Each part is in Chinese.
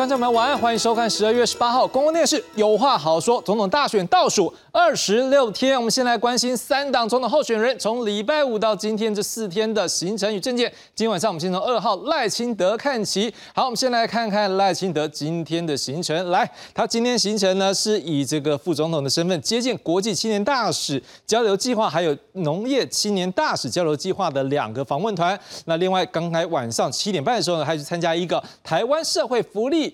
观众朋友，晚安，欢迎收看十二月十八号公共电视有话好说。总统大选倒数二十六天，我们先来关心三党总统候选人从礼拜五到今天这四天的行程与政见。今晚上我们先从二号赖清德看起。好，我们先来看看赖清德今天的行程。来，他今天行程呢是以这个副总统的身份接见国际青年大使交流计划，还有农业青年大使交流计划的两个访问团。那另外，刚才晚上七点半的时候呢，还去参加一个台湾社会福利。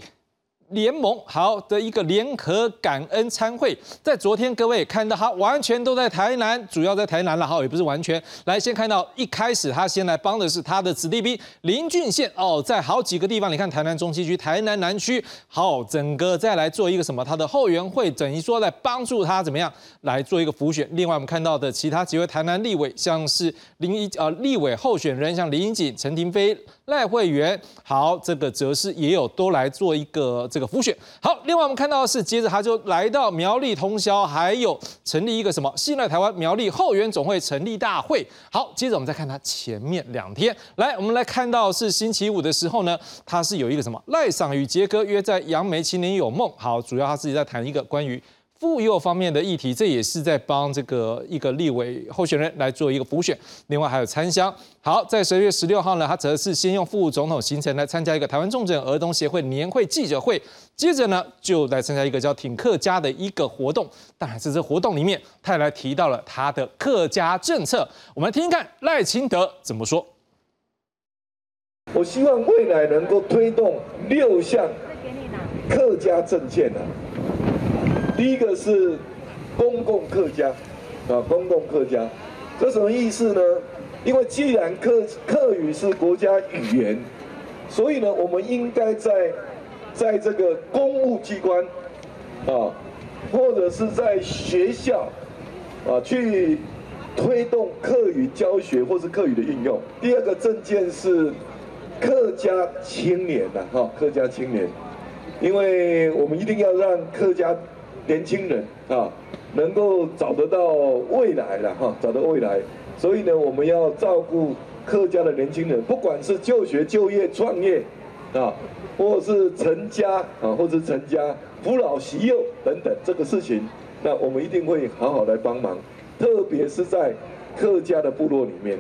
联盟好的一个联合感恩参会，在昨天各位看到他完全都在台南，主要在台南了，好也不是完全。来先看到一开始他先来帮的是他的子弟兵林俊宪哦，在好几个地方，你看台南中西区、台南南区，好整个再来做一个什么，他的后援会等于说来帮助他怎么样来做一个辅选。另外我们看到的其他几位台南立委，像是林一呃立委候选人，像林英锦、陈廷飞。赖会员，好，这个则是也有都来做一个这个复选。好，另外我们看到是，接着他就来到苗栗通宵，还有成立一个什么信赖台湾苗栗后援总会成立大会。好，接着我们再看他前面两天，来，我们来看到是星期五的时候呢，他是有一个什么赖赏与杰哥约在杨梅青年有梦。好，主要他自己在谈一个关于。妇幼方面的议题，这也是在帮这个一个立委候选人来做一个补选。另外还有参香。好，在十二月十六号呢，他则是先用副总统行程来参加一个台湾重症儿童协会年会记者会，接着呢就来参加一个叫挺客家的一个活动。当然，在这活动里面，他也来提到了他的客家政策。我们来听听看赖清德怎么说。我希望未来能够推动六项客家政见呢。第一个是公共客家，啊，公共客家，这什么意思呢？因为既然客客语是国家语言，所以呢，我们应该在在这个公务机关，啊，或者是在学校，啊，去推动客语教学或是客语的应用。第二个证件是客家青年的哈，客家青年，因为我们一定要让客家。年轻人啊，能够找得到未来了哈，找到未来，所以呢，我们要照顾客家的年轻人，不管是就学、就业、创业啊，或是成家啊，或是成家、扶老携幼等等这个事情，那我们一定会好好来帮忙，特别是在客家的部落里面。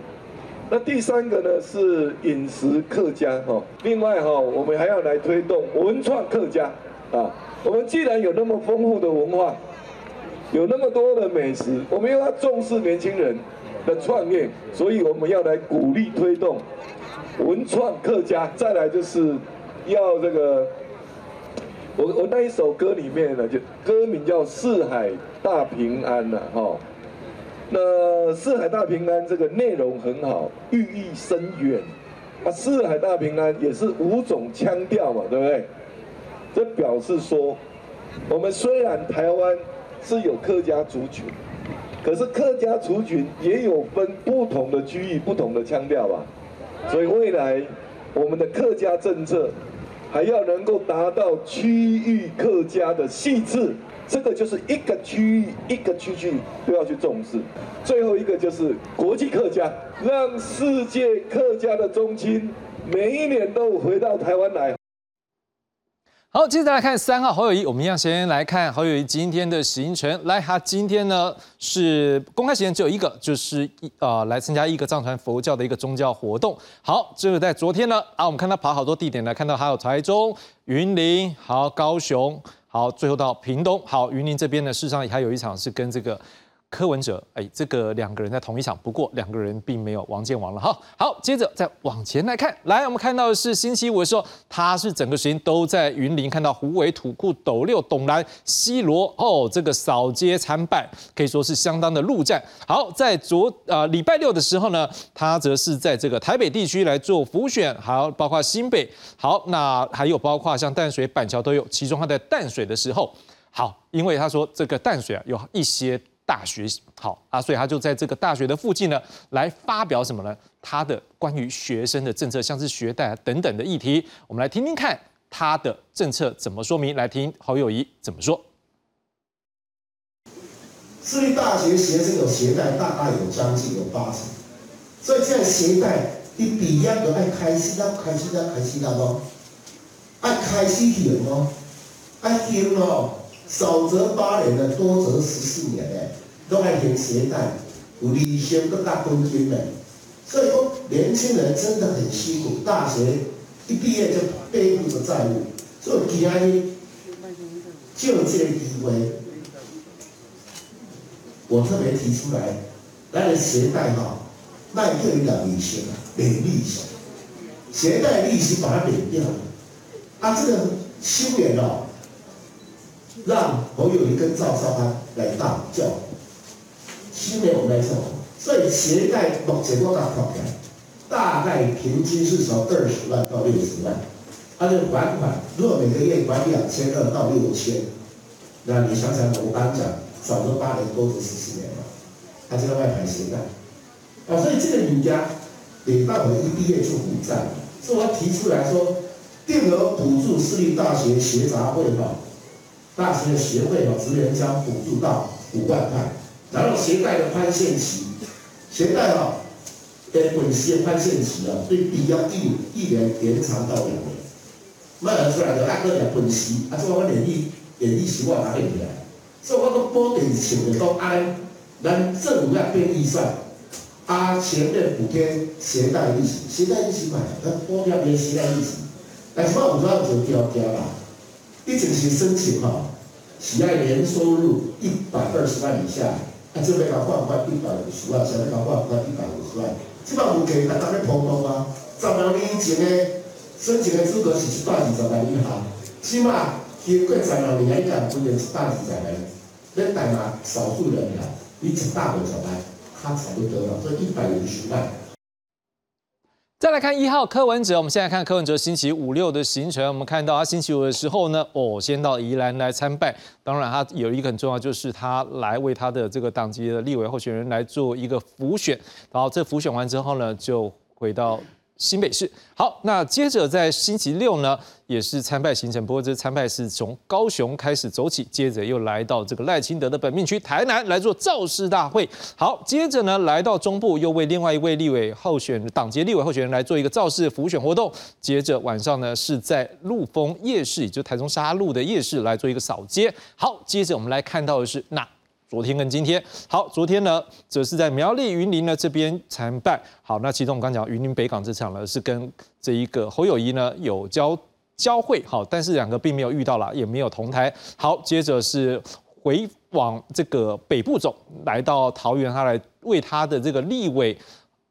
那第三个呢是饮食客家哈，另外哈，我们还要来推动文创客家啊。我们既然有那么丰富的文化，有那么多的美食，我们又要重视年轻人的创业，所以我们要来鼓励推动文创客家。再来就是要这个，我我那一首歌里面呢，就歌名叫《四海大平安》呐，哈。那“四海大平安”这个内容很好，寓意深远。啊，“四海大平安”也是五种腔调嘛，对不对？这表示说，我们虽然台湾是有客家族群，可是客家族群也有分不同的区域、不同的腔调吧。所以未来我们的客家政策还要能够达到区域客家的细致，这个就是一个区域一个区域都要去重视。最后一个就是国际客家，让世界客家的中心每一年都回到台湾来。好，接着来看三号侯友谊，我们一样先来看侯友谊今天的行程。来，他今天呢是公开行程只有一个，就是一呃来参加一个藏传佛教的一个宗教活动。好，这个在昨天呢啊，我们看他跑好多地点呢，看到还有台中、云林、好高雄，好最后到屏东。好，云林这边呢，事实上还有一场是跟这个。柯文哲，哎，这个两个人在同一场，不过两个人并没有王建王了哈。好，接着再往前来看，来，我们看到的是星期五的时候，他是整个时间都在云林，看到虎尾、土库、斗六、董兰、西罗，哦，这个扫街参拜，可以说是相当的陆战。好，在昨呃礼拜六的时候呢，他则是在这个台北地区来做浮选，好，包括新北，好，那还有包括像淡水、板桥都有。其中他在淡水的时候，好，因为他说这个淡水啊有一些。大学好啊，所以他就在这个大学的附近呢，来发表什么呢？他的关于学生的政策，像是学贷等等的议题，我们来听听看他的政策怎么说明。来听侯友谊怎么说。私立大学学生有学贷，大概有将近有八成，所以现在学贷你抵押都爱开心要开心要开心了不？爱开始行哦，爱行哦，少则八年的，多则十四年的，都爱行携带，有理想更加敦敬的。所以说，年轻人真的很辛苦，大学一毕业就背负着债务，所以今日就这个机会，我特别提出来，那个携带哈，那一个两利息啊，免利息，携带利息把它免掉了，啊，这个修远哦，让侯友谊跟赵少安来大教，修远我们来做。所以携带目前我甲看起来，大概平均是从二十万到六十万，它的还款如果每个月还两千二到六千，那你想想，我刚讲少则八年，多则十四年嘛，他就在外盘携带，啊，所以这个人家得到我一毕业就负债，所以我提出来说，定额补助私立大学学杂会哈，大型的协会哈，职员将补助到五万块，然后携带的宽限期。携带哈，呃，本息的宽限期啊，最低要一一年延长到两年，卖得出来的那个两本息，啊，这我连利连利息我拿起来，所以我讲保底钱的都按咱政府要变预算，啊，前面补贴携带利息，携带利息嘛，咱补贴变携带利息，但是我有要求条件啦，一整期申请哈，喜爱年收入一百二十万以下。啊，这边搞换换一百五十万，下面搞换换一百五十万，即摆有计，咱大家碰碰啊。十六年前的申请的资格是一百二十万以下，起码经过十六年以下，分成一百二十万。咱台湾少数人啊，比一百五十万，他才不多了，所以一百五十万。再来看一号柯文哲，我们现在看柯文哲星期五六的行程。我们看到他星期五的时候呢，哦，先到宜兰来参拜。当然，他有一个很重要，就是他来为他的这个党籍的立委候选人来做一个辅选。然后这辅选完之后呢，就回到。新北市好，那接着在星期六呢，也是参拜行程，不过这参拜是从高雄开始走起，接着又来到这个赖清德的本命区台南来做造势大会。好，接着呢来到中部，又为另外一位立委候选党籍立委候选人来做一个造势辅选活动。接着晚上呢是在陆丰夜市，也就台中沙鹿的夜市来做一个扫街。好，接着我们来看到的是那。昨天跟今天，好，昨天呢，则是在苗栗云林呢这边参拜。好，那其中我刚讲云林北港这场呢，是跟这一个侯友谊呢有交交会，好，但是两个并没有遇到了，也没有同台。好，接着是回往这个北部走，来到桃园，他来为他的这个立委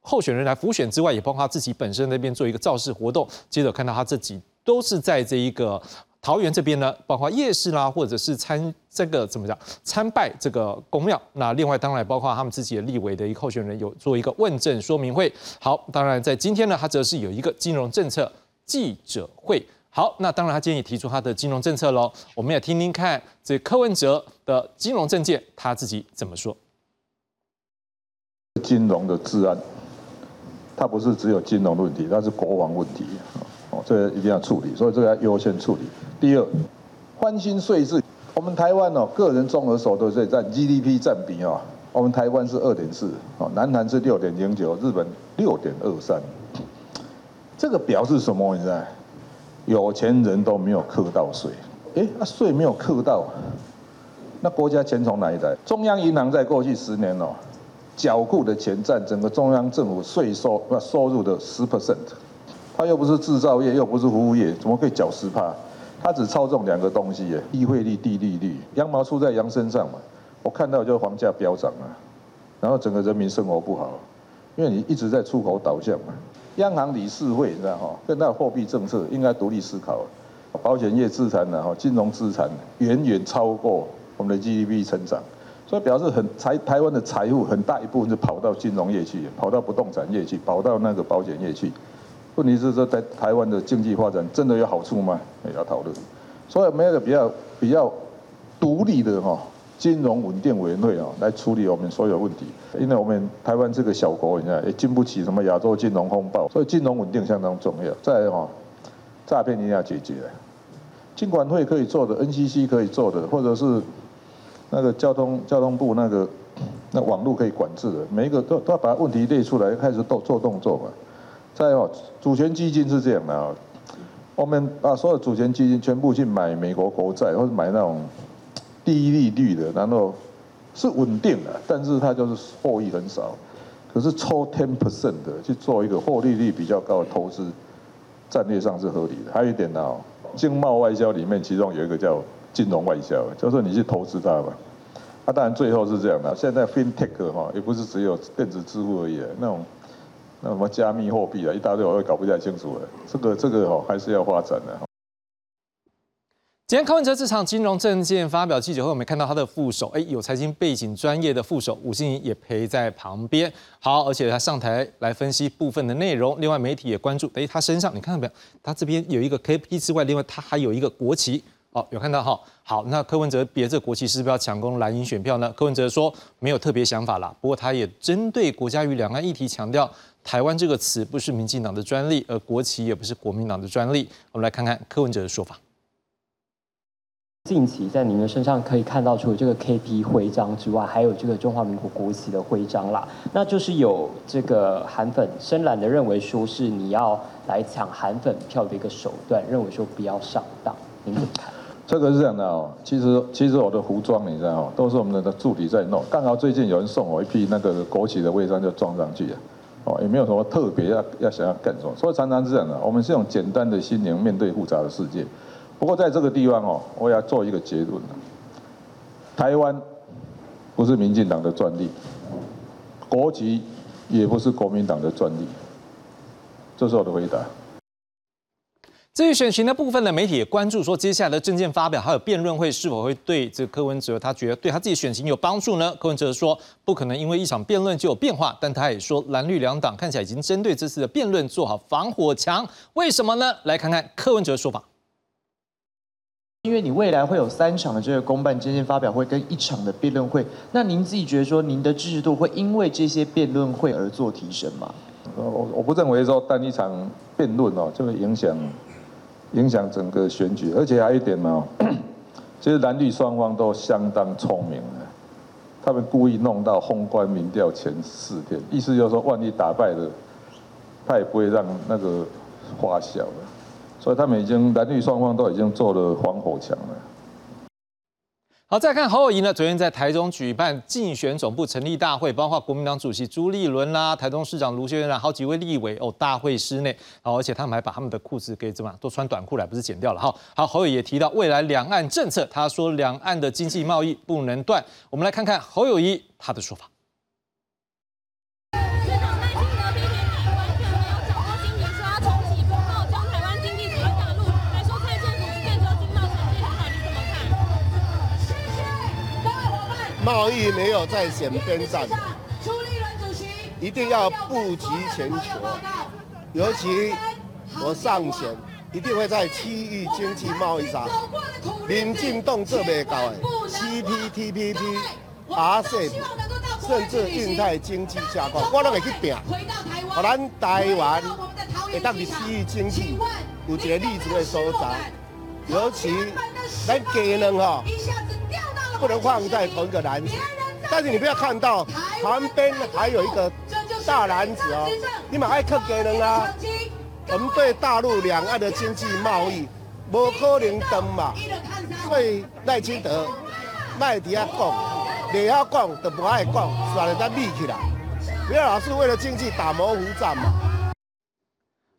候选人来辅选之外，也包括他自己本身那边做一个造势活动。接着看到他这几都是在这一个。桃园这边呢，包括夜市啦，或者是参这个怎么讲参拜这个公庙。那另外当然包括他们自己的立委的一个候选人有做一个问政说明会。好，当然在今天呢，他则是有一个金融政策记者会。好，那当然他今天也提出他的金融政策喽。我们也听听看这柯文哲的金融政见他自己怎么说。金融的治安，它不是只有金融的问题，它是国王问题。这个一定要处理，所以这个要优先处理。第二，翻新税制，我们台湾哦，个人综合所得税占 GDP 占比哦，我们台湾是二点四，哦，南韩是六点零九，日本六点二三。这个表示什么？你知道？有钱人都没有课到税，哎，那税没有课到，那国家钱从哪里来？中央银行在过去十年哦，缴库的钱占整个中央政府税收那收入的十 percent。他又不是制造业，又不是服务业，怎么可以缴十帕？他只操纵两个东西耶，地汇率、地利率，羊毛出在羊身上嘛。我看到就房价飙涨啊，然后整个人民生活不好，因为你一直在出口导向嘛。央行理事会你知道哈，跟那货币政策应该独立思考。保险业资产呢哈，金融资产远远超过我们的 GDP 成长，所以表示很财台湾的财富很大一部分是跑到金融业去，跑到不动产业去，跑到那个保险业去。问题是说，在台湾的经济发展真的有好处吗？也要讨论。所以，没有比较比较独立的哈金融稳定委员会啊，来处理我们所有问题。因为我们台湾这个小国，你看也经不起什么亚洲金融风暴，所以金融稳定相当重要。再哈，诈骗一定要解决。金管会可以做的，NCC 可以做的，或者是那个交通交通部那个那网络可以管制的，每一个都都要把问题列出来，开始动做动作嘛。再哦，主权基金是这样的啊，我们把所有主权基金全部去买美国国债，或者买那种低利率的，然后是稳定的，但是它就是获益很少。可是抽 ten percent 的去做一个获利率比较高的投资，战略上是合理的。还有一点呢，经贸外交里面其中有一个叫金融外交，就是你去投资它吧。啊，当然最后是这样的。现在 FinTech 哈，也不是只有电子支付而已，那种那什么加密货币啊，一大堆我也搞不太清楚了。这个这个哈，还是要发展的。今天柯文哲这场金融证件发表记者会，我们看到他的副手，哎，有财经背景专业的副手吴欣怡也陪在旁边。好，而且他上台来分析部分的内容。另外媒体也关注，哎，他身上你看到没有？他这边有一个 KP 之外，另外他还有一个国旗。哦，有看到哈？好，那柯文哲别这国旗是不是要抢攻蓝营选票呢？柯文哲说没有特别想法啦，不过他也针对国家与两岸议题强调，台湾这个词不是民进党的专利，而国旗也不是国民党的专利。我们来看看柯文哲的说法。近期在您的身上可以看到，除了这个 KP 徽章之外，还有这个中华民国国旗的徽章啦。那就是有这个韩粉深蓝的认为说是你要来抢韩粉票的一个手段，认为说不要上当。您怎么看？这个是这样的哦，其实其实我的服装你知道哦，都是我们的助理在弄。刚好最近有人送我一批那个国旗的徽章，就装上去了。哦，也没有什么特别要要想要干什么，所以常常是这样的。我们是用简单的心灵面对复杂的世界。不过在这个地方哦，我要做一个结论台湾不是民进党的专利，国籍也不是国民党的专利，这是我的回答。至于选情的部分呢，媒体也关注说，接下来的政见发表还有辩论会是否会对这柯文哲他觉得对他自己选情有帮助呢？柯文哲说不可能因为一场辩论就有变化，但他也说蓝绿两党看起来已经针对这次的辩论做好防火墙，为什么呢？来看看柯文哲的说法。因为你未来会有三场的这个公办政见发表会跟一场的辩论会，那您自己觉得说您的支持度会因为这些辩论会而做提升吗？我我不认为说单一场辩论哦就会影响影响整个选举，而且还有一点呢，其 实蓝绿双方都相当聪明的，他们故意弄到宏观民调前四天，意思就是说万一打败了，他也不会让那个花销了。所以他们已经男女双方都已经做了防火墙了。好，再看侯友谊呢？昨天在台中举办竞选总部成立大会，包括国民党主席朱立伦啦、台中市长卢秀燕啦，好几位立委哦，大会室内，好，而且他们还把他们的裤子给怎么都穿短裤来，不是剪掉了哈。好，侯友也提到未来两岸政策，他说两岸的经济贸易不能断。我们来看看侯友谊他的说法。贸易没有在选边站，一定要布局全球。尤其我上选，一定会在区域经济贸易上，民进党做未到的 CPTPP、RCEP，甚至印太经济架构，我都会去拼。互咱台湾会当伫区域经济有一个立足的所在，尤其咱技能吼。不能放在同一个篮子，但是你不要看到旁边还有一个大篮子哦，你们爱克给人啊。我们对大陆两岸的经济贸易无可能登嘛，所以赖清德卖底下讲，你要讲都不爱讲，算了，再立起来，不要老是为了经济打模糊战嘛。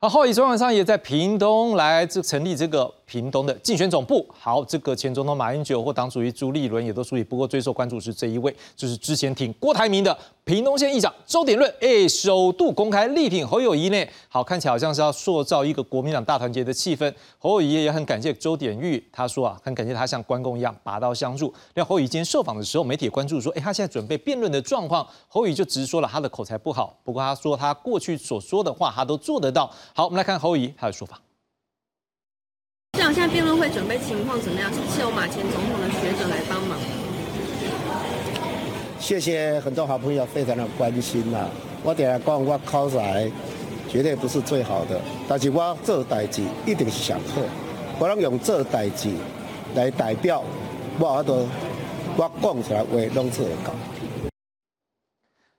好，后以昨晚上也在屏东来这成立这个。屏东的竞选总部，好，这个前总统马英九或党主席朱立伦也都处理。不过最受关注是这一位，就是之前挺郭台铭的屏东县议长周典论，哎，首度公开力挺侯友谊呢。好，看起来好像是要塑造一个国民党大团结的气氛。侯友谊也很感谢周典玉，他说啊，很感谢他像关公一样拔刀相助。那侯友谊今天受访的时候，媒体关注说，哎，他现在准备辩论的状况，侯友谊就直说了他的口才不好。不过他说他过去所说的话，他都做得到。好，我们来看侯友谊他的说法。现在辩论会准备情况怎么样？是不是有马前总统的学者来帮忙？谢谢很多好朋友非常的关心呐。我点来讲，我考才绝对不是最好的，但是我做代志一定是上好。我能用做代志来代表我，我都我讲出来话拢做得到。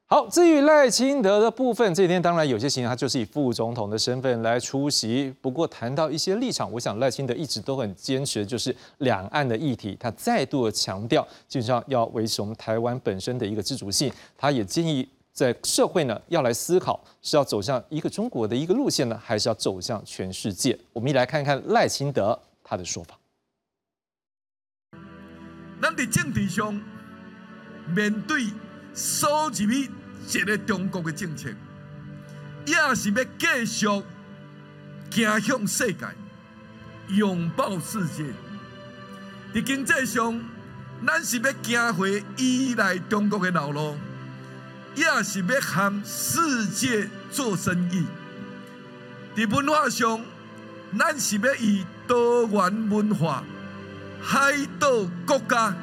好，至于赖清德的部分，这几天当然有些情况他就是以副总统的身份来出席。不过谈到一些立场，我想赖清德一直都很坚持的就是两岸的议题，他再度的强调，基本上要维持我们台湾本身的一个自主性。他也建议在社会呢要来思考，是要走向一个中国的一个路线呢，还是要走向全世界？我们一来看看赖清德他的说法。咱在政治上面对。锁入去一个中国的政策，也是要继续走向世界，拥抱世界。在经济上，咱是要行回依赖中国的老路，也是要和世界做生意。在文化上，咱是要以多元文化、海岛国家，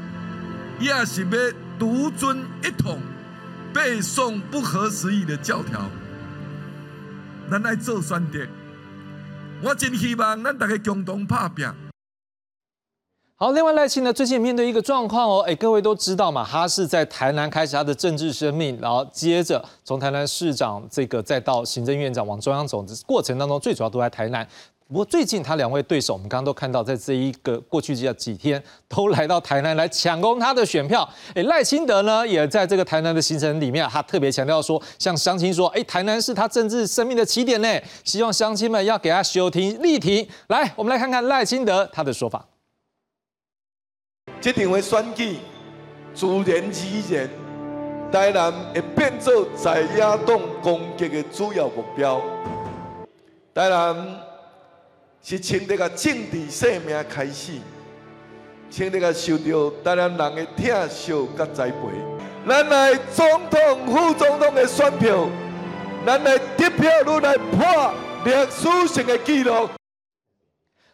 也是要。独尊一统，背诵不合时宜的教条，咱来做选择。我真希望咱大家共同拍拼。好，另外赖清呢，最近面对一个状况哦，哎，各位都知道嘛，他是在台南开始他的政治生命，然后接着从台南市长这个再到行政院长往中央走的过程当中，最主要都在台南。不过最近他两位对手，我们刚刚都看到，在这一个过去这几天，都来到台南来抢攻他的选票。哎，赖清德呢，也在这个台南的行程里面，他特别强调说，向乡亲说，哎，台南是他政治生命的起点呢，希望乡亲们要给他休庭力挺。来，我们来看看赖清德他的说法。这场的选举，自然而然，台南会变做在野党攻击的主要目标。台南。是从这个政治生命开始，从这个受到大量人的疼惜甲栽培，咱来总统、副总统的选票，咱来得票率来破历史性的纪录。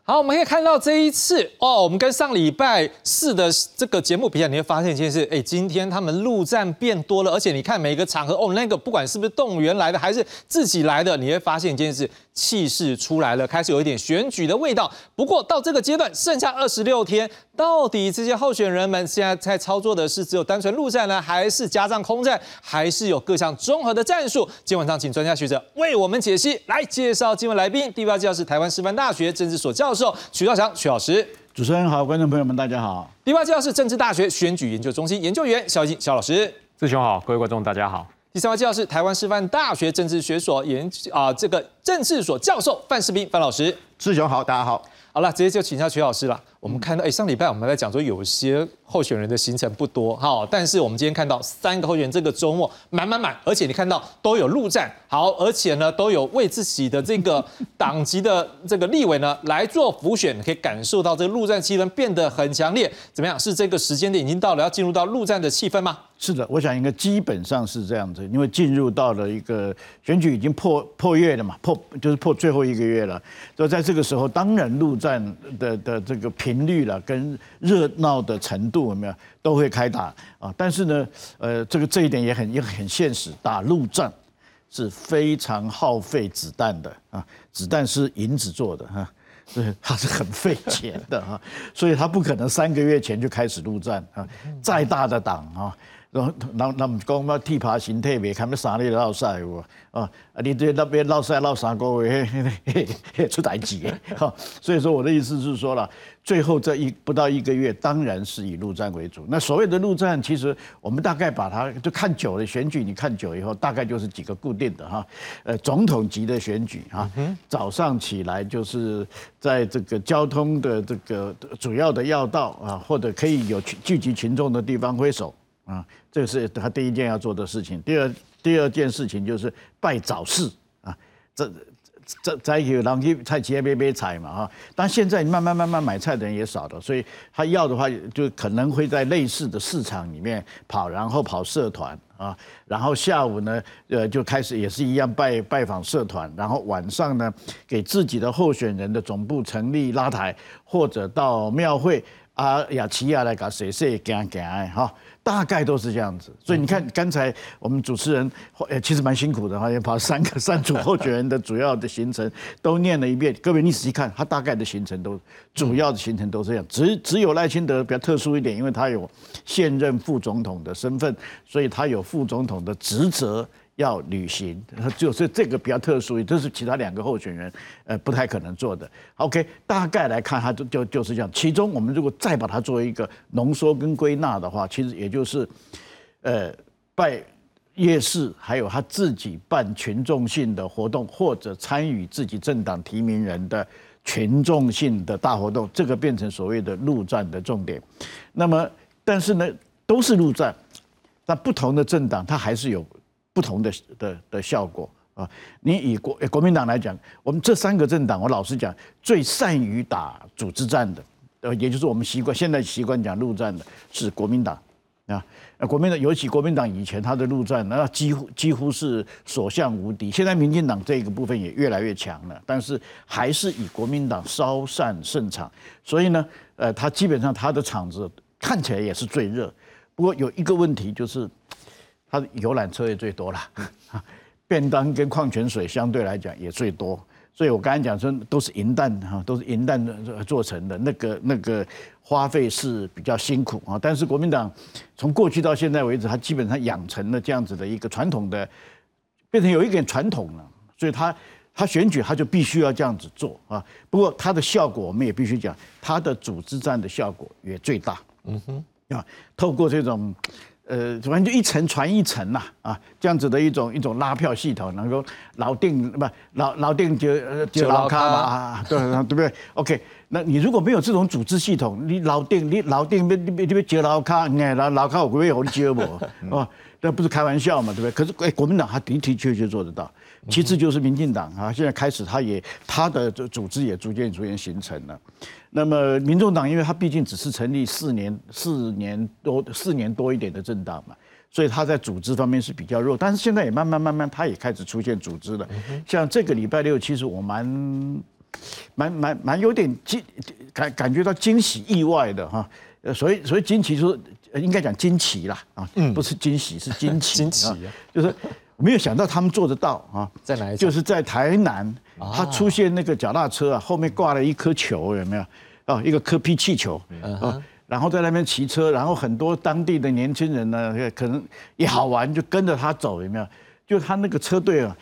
好，我们可以看到这一次哦，我们跟上礼拜四的这个节目比较，你会发现一件事，哎，今天他们陆战变多了，而且你看每个场合哦，那个不管是不是动员来的，还是自己来的，你会发现一件事。气势出来了，开始有一点选举的味道。不过到这个阶段，剩下二十六天，到底这些候选人们现在在操作的是只有单纯陆战呢，还是加上空战，还是有各项综合的战术？今晚上请专家学者为我们解析。来介绍今晚来宾，第八位介绍是台湾师范大学政治所教授曲兆祥曲老师。主持人好，观众朋友们大家好。第八位介绍是政治大学选举研究中心研究员肖静肖老师。志雄好，各位观众大家好。第三位介绍是台湾师范大学政治学所研啊这个政治所教授范世斌范老师，志雄好，大家好，好了，直接就请教徐老师了。我们看到，哎，上礼拜我们在讲说有些候选人的行程不多，哈，但是我们今天看到三个候选人这个周末满满满，而且你看到都有陆战，好，而且呢都有为自己的这个 党籍的这个立委呢来做辅选，可以感受到这个陆战气氛变得很强烈。怎么样？是这个时间点已经到了，要进入到陆战的气氛吗？是的，我想应该基本上是这样子，因为进入到了一个选举已经破破月了嘛，破就是破最后一个月了，就在这个时候，当然陆战的的这个频率了跟热闹的程度有没有都会开打啊？但是呢，呃，这个这一点也很也很现实，打陆战是非常耗费子弹的啊，子弹是银子做的哈，是它是很费钱的哈，所以它不可能三个月前就开始陆战啊，再大的党啊。然后，那那唔讲乜剃爬形特别，看乜三日落晒喎，啊，你这那边落晒落三个月，出大事哈。所以说我的意思是说了，最后这一不到一个月，当然是以陆战为主。那所谓的陆战，其实我们大概把它就看久了，选举你看久以后，大概就是几个固定的哈。呃，总统级的选举哈，早上起来就是在这个交通的这个主要的要道啊，或者可以有聚集群众的地方挥手。啊，这个是他第一件要做的事情。第二，第二件事情就是拜早市啊，这这再有人去菜市买买菜嘛哈。但现在慢慢慢慢买菜的人也少了，所以他要的话就可能会在类似的市场里面跑，然后跑社团啊，然后下午呢，呃，就开始也是一样拜拜访社团，然后晚上呢，给自己的候选人的总部成立拉台，或者到庙会。啊雅琪亚来搞谁谁行行的哈，大概都是这样子。所以你看刚才我们主持人呃其实蛮辛苦的哈，也把三个三组候选人的主要的行程都念了一遍。各位你仔细看，他大概的行程都主要的行程都这样。只只有赖清德比较特殊一点，因为他有现任副总统的身份，所以他有副总统的职责。要履行，就是这个比较特殊，这是其他两个候选人呃不太可能做的。OK，大概来看，他就就就是这样。其中我们如果再把它作为一个浓缩跟归纳的话，其实也就是，呃，拜夜市，还有他自己办群众性的活动，或者参与自己政党提名人的群众性的大活动，这个变成所谓的陆战的重点。那么，但是呢，都是陆战，但不同的政党它还是有。不同的的的效果啊！你以国国民党来讲，我们这三个政党，我老实讲，最善于打组织战的，呃，也就是我们习惯现在习惯讲陆战的，是国民党啊。呃，国民党尤其国民党以前他的陆战，那几乎几乎是所向无敌。现在民进党这个部分也越来越强了，但是还是以国民党稍善胜场。所以呢，呃，他基本上他的场子看起来也是最热。不过有一个问题就是。它游览车也最多了，便当跟矿泉水相对来讲也最多，所以我刚才讲说都是银弹哈，都是银弹做成的，那个那个花费是比较辛苦啊。但是国民党从过去到现在为止，它基本上养成了这样子的一个传统的，变成有一点传统了，所以他他选举他就必须要这样子做啊。不过它的效果我们也必须讲，它的组织战的效果也最大。嗯哼，啊，透过这种。呃，反正就一层传一层呐，啊，这样子的一种一种拉票系统，能够老定不老老定就就老卡嘛，啊，对对不对？OK，那你如果没有这种组织系统，你老定你老定别别别接老卡，你看老老卡我不会有你接我，哦，那不是开玩笑嘛，对不对？可是哎，国民党他的的确确做得到。其次就是民进党啊，现在开始他也他的这组织也逐渐逐渐形成了。那么民众党，因为他毕竟只是成立四年四年多四年多一点的政党嘛，所以他在组织方面是比较弱。但是现在也慢慢慢慢，他也开始出现组织了。像这个礼拜六，其实我蛮蛮蛮蛮有点惊感感觉到惊喜意外的哈。呃，所以所以惊奇说应该讲惊奇啦啊，不是惊喜是惊奇惊奇啊，就是。没有想到他们做得到啊！在哪？就是在台南，他出现那个脚踏车啊，后面挂了一颗球，有没有？哦，一个科皮气球啊，然后在那边骑车，然后很多当地的年轻人呢，可能也好玩，就跟着他走，有没有？就他那个车队啊，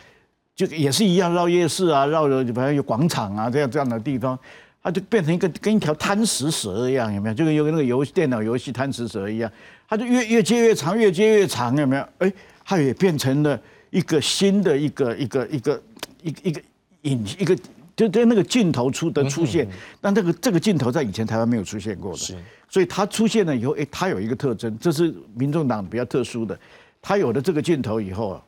就也是一样绕夜市啊，绕着反正有广场啊这样这样的地方，他就变成一个跟一条贪食蛇一样，有没有？就跟有那个游电脑游戏贪食蛇一样，他就越越接越长，越接越长，有没有？哎。它也变成了一个新的一个一个一个一个一个影一个就在那个镜头出的出现，但这个这个镜头在以前台湾没有出现过的，所以它出现了以后，哎，它有一个特征，这是民众党比较特殊的，它有了这个镜头以后，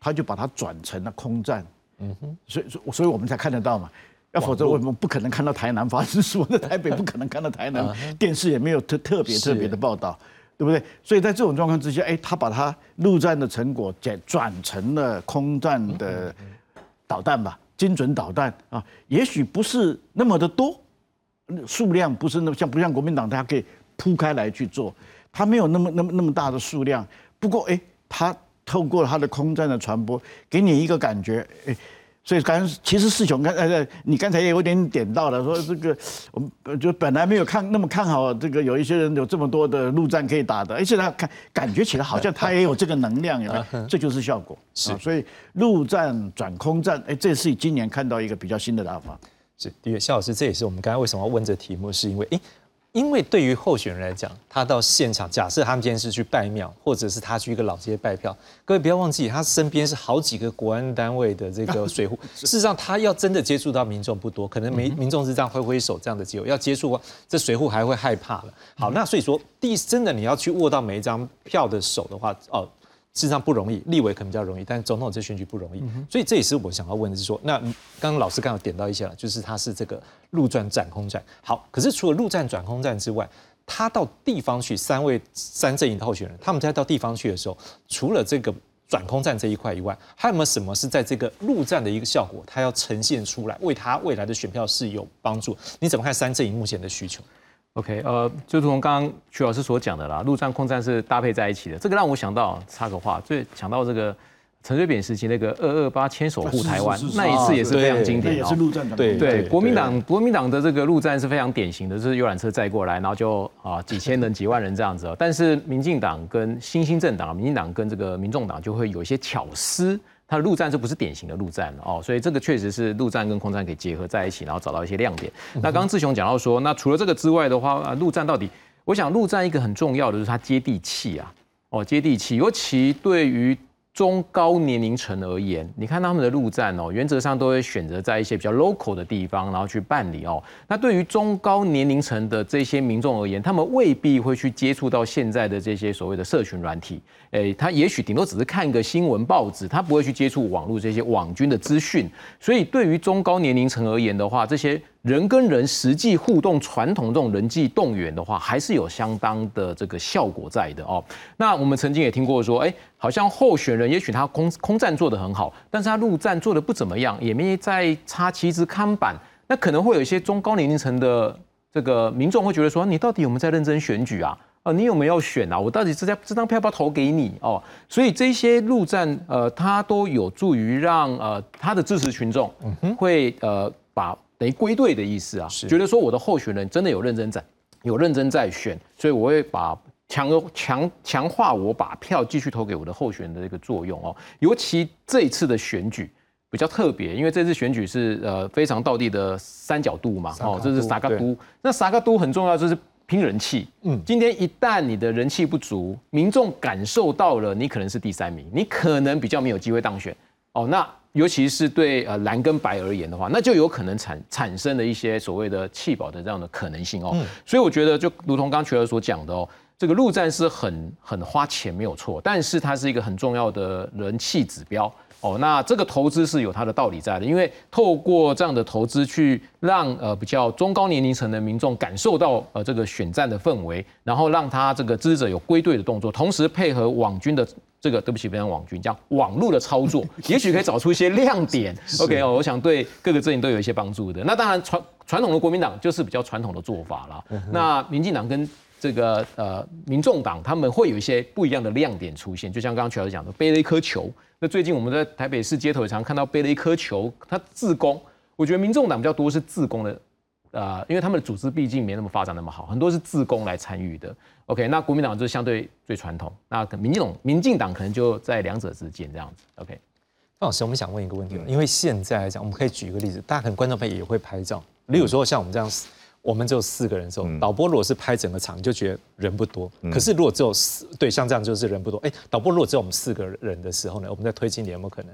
它就把它转成了空战，嗯哼，所以所以我们才看得到嘛，要否则我们不可能看到台南发生什么，在台北不可能看到台南，电视也没有特特别特别的报道。对不对？所以在这种状况之下，哎，他把他陆战的成果转转成了空战的导弹吧，精准导弹啊，也许不是那么的多，数量不是那么像不像国民党，他可以铺开来去做，他没有那么那么那么大的数量。不过，哎，他透过他的空战的传播，给你一个感觉，哎。所以刚其实世雄刚呃你刚才也有点点到了，说这个我们就本来没有看那么看好这个有一些人有这么多的陆战可以打的，而且他看感觉起来好像他也有这个能量，有没有？这就是效果。是，所以陆战转空战，哎，这是今年看到一个比较新的打法。是，的确，肖老师，这也是我们刚才为什么要问这题目，是因为哎。因为对于候选人来讲，他到现场，假设他们今天是去拜庙，或者是他去一个老街拜票，各位不要忘记，他身边是好几个国安单位的这个水户。事实上，他要真的接触到民众不多，可能民民众是这样挥挥手这样的机会，要接触这水户还会害怕了。好，那所以说，第真的你要去握到每一张票的手的话，哦。事实上不容易，立委可能比较容易，但是总统这选举不容易，所以这也是我想要问的是说，那刚刚老师刚好点到一些了，就是他是这个陆战转空战。好，可是除了陆战转空战之外，他到地方去，三位三阵营的候选人，他们在到地方去的时候，除了这个转空战这一块以外，还有没有什么是在这个陆战的一个效果，他要呈现出来，为他未来的选票是有帮助？你怎么看三阵营目前的需求？OK，呃，就如同刚刚徐老师所讲的啦，陆战、空战是搭配在一起的。这个让我想到插个话，最想到这个陈水扁时期那个二二八牵手护台湾那一次也是非常经典也是陆战对对，国民党国民党的这个陆战是非常典型的，就是游览车载过来，然后就啊几千人、几万人这样子。但是民进党跟新兴政党、民进党跟这个民众党就会有一些巧思。它的陆战这不是典型的陆战哦，所以这个确实是陆战跟空战可以结合在一起，然后找到一些亮点。那刚刚志雄讲到说，那除了这个之外的话，陆战到底，我想陆战一个很重要的就是它接地气啊，哦，接地气，尤其对于。中高年龄层而言，你看他们的陆战哦，原则上都会选择在一些比较 local 的地方，然后去办理哦。那对于中高年龄层的这些民众而言，他们未必会去接触到现在的这些所谓的社群软体，诶，他也许顶多只是看个新闻报纸，他不会去接触网络这些网军的资讯。所以对于中高年龄层而言的话，这些。人跟人实际互动，传统这种人际动员的话，还是有相当的这个效果在的哦。那我们曾经也听过说，哎，好像候选人也许他空空战做得很好，但是他陆战做得不怎么样，也没在插旗帜看板。那可能会有一些中高年龄层的这个民众会觉得说，你到底有没有在认真选举啊？啊，你有没有要选啊？我到底这张这张票要不要投给你哦？所以这些陆战呃，它都有助于让呃他的支持群众会呃把。等于归队的意思啊，觉得说我的候选人真的有认真在，有认真在选，所以我会把强强强化我把票继续投给我的候选人的一个作用哦。尤其这一次的选举比较特别，因为这次选举是呃非常道地的三角度嘛，哦，这是萨嘎都。那萨嘎都很重要，就是拼人气。嗯，今天一旦你的人气不足，民众感受到了你可能是第三名，你可能比较没有机会当选。哦，那。尤其是对呃蓝跟白而言的话，那就有可能产产生了一些所谓的弃保的这样的可能性哦。所以我觉得就如同刚刚曲儿所讲的哦，这个陆战是很很花钱没有错，但是它是一个很重要的人气指标哦。那这个投资是有它的道理在的，因为透过这样的投资去让呃比较中高年龄层的民众感受到呃这个选战的氛围，然后让他这个支持者有归队的动作，同时配合网军的。这个对不起，非常网军，叫网络的操作，也许可以找出一些亮点。OK 哦，我想对各个阵营都有一些帮助的。那当然，传传统的国民党就是比较传统的做法了。那民进党跟这个呃民众党，他们会有一些不一样的亮点出现。就像刚刚曲老师讲的，背了一颗球。那最近我们在台北市街头也常看到背了一颗球，他自攻。我觉得民众党比较多是自攻的。呃，因为他们的组织毕竟没那么发展那么好，很多是自攻来参与的。OK，那国民党就相对最传统，那民进党民进党可能就在两者之间这样子。OK，范老师，我们想问一个问题，因为现在来讲，我们可以举一个例子，大家可能观众朋友也会拍照，例如说像我们这样。我们只有四个人的时候，导播如果是拍整个场，你就觉得人不多。可是如果只有四对，像这样就是人不多。哎，导播如果只有我们四个人的时候呢，我们在推进点有没有可能？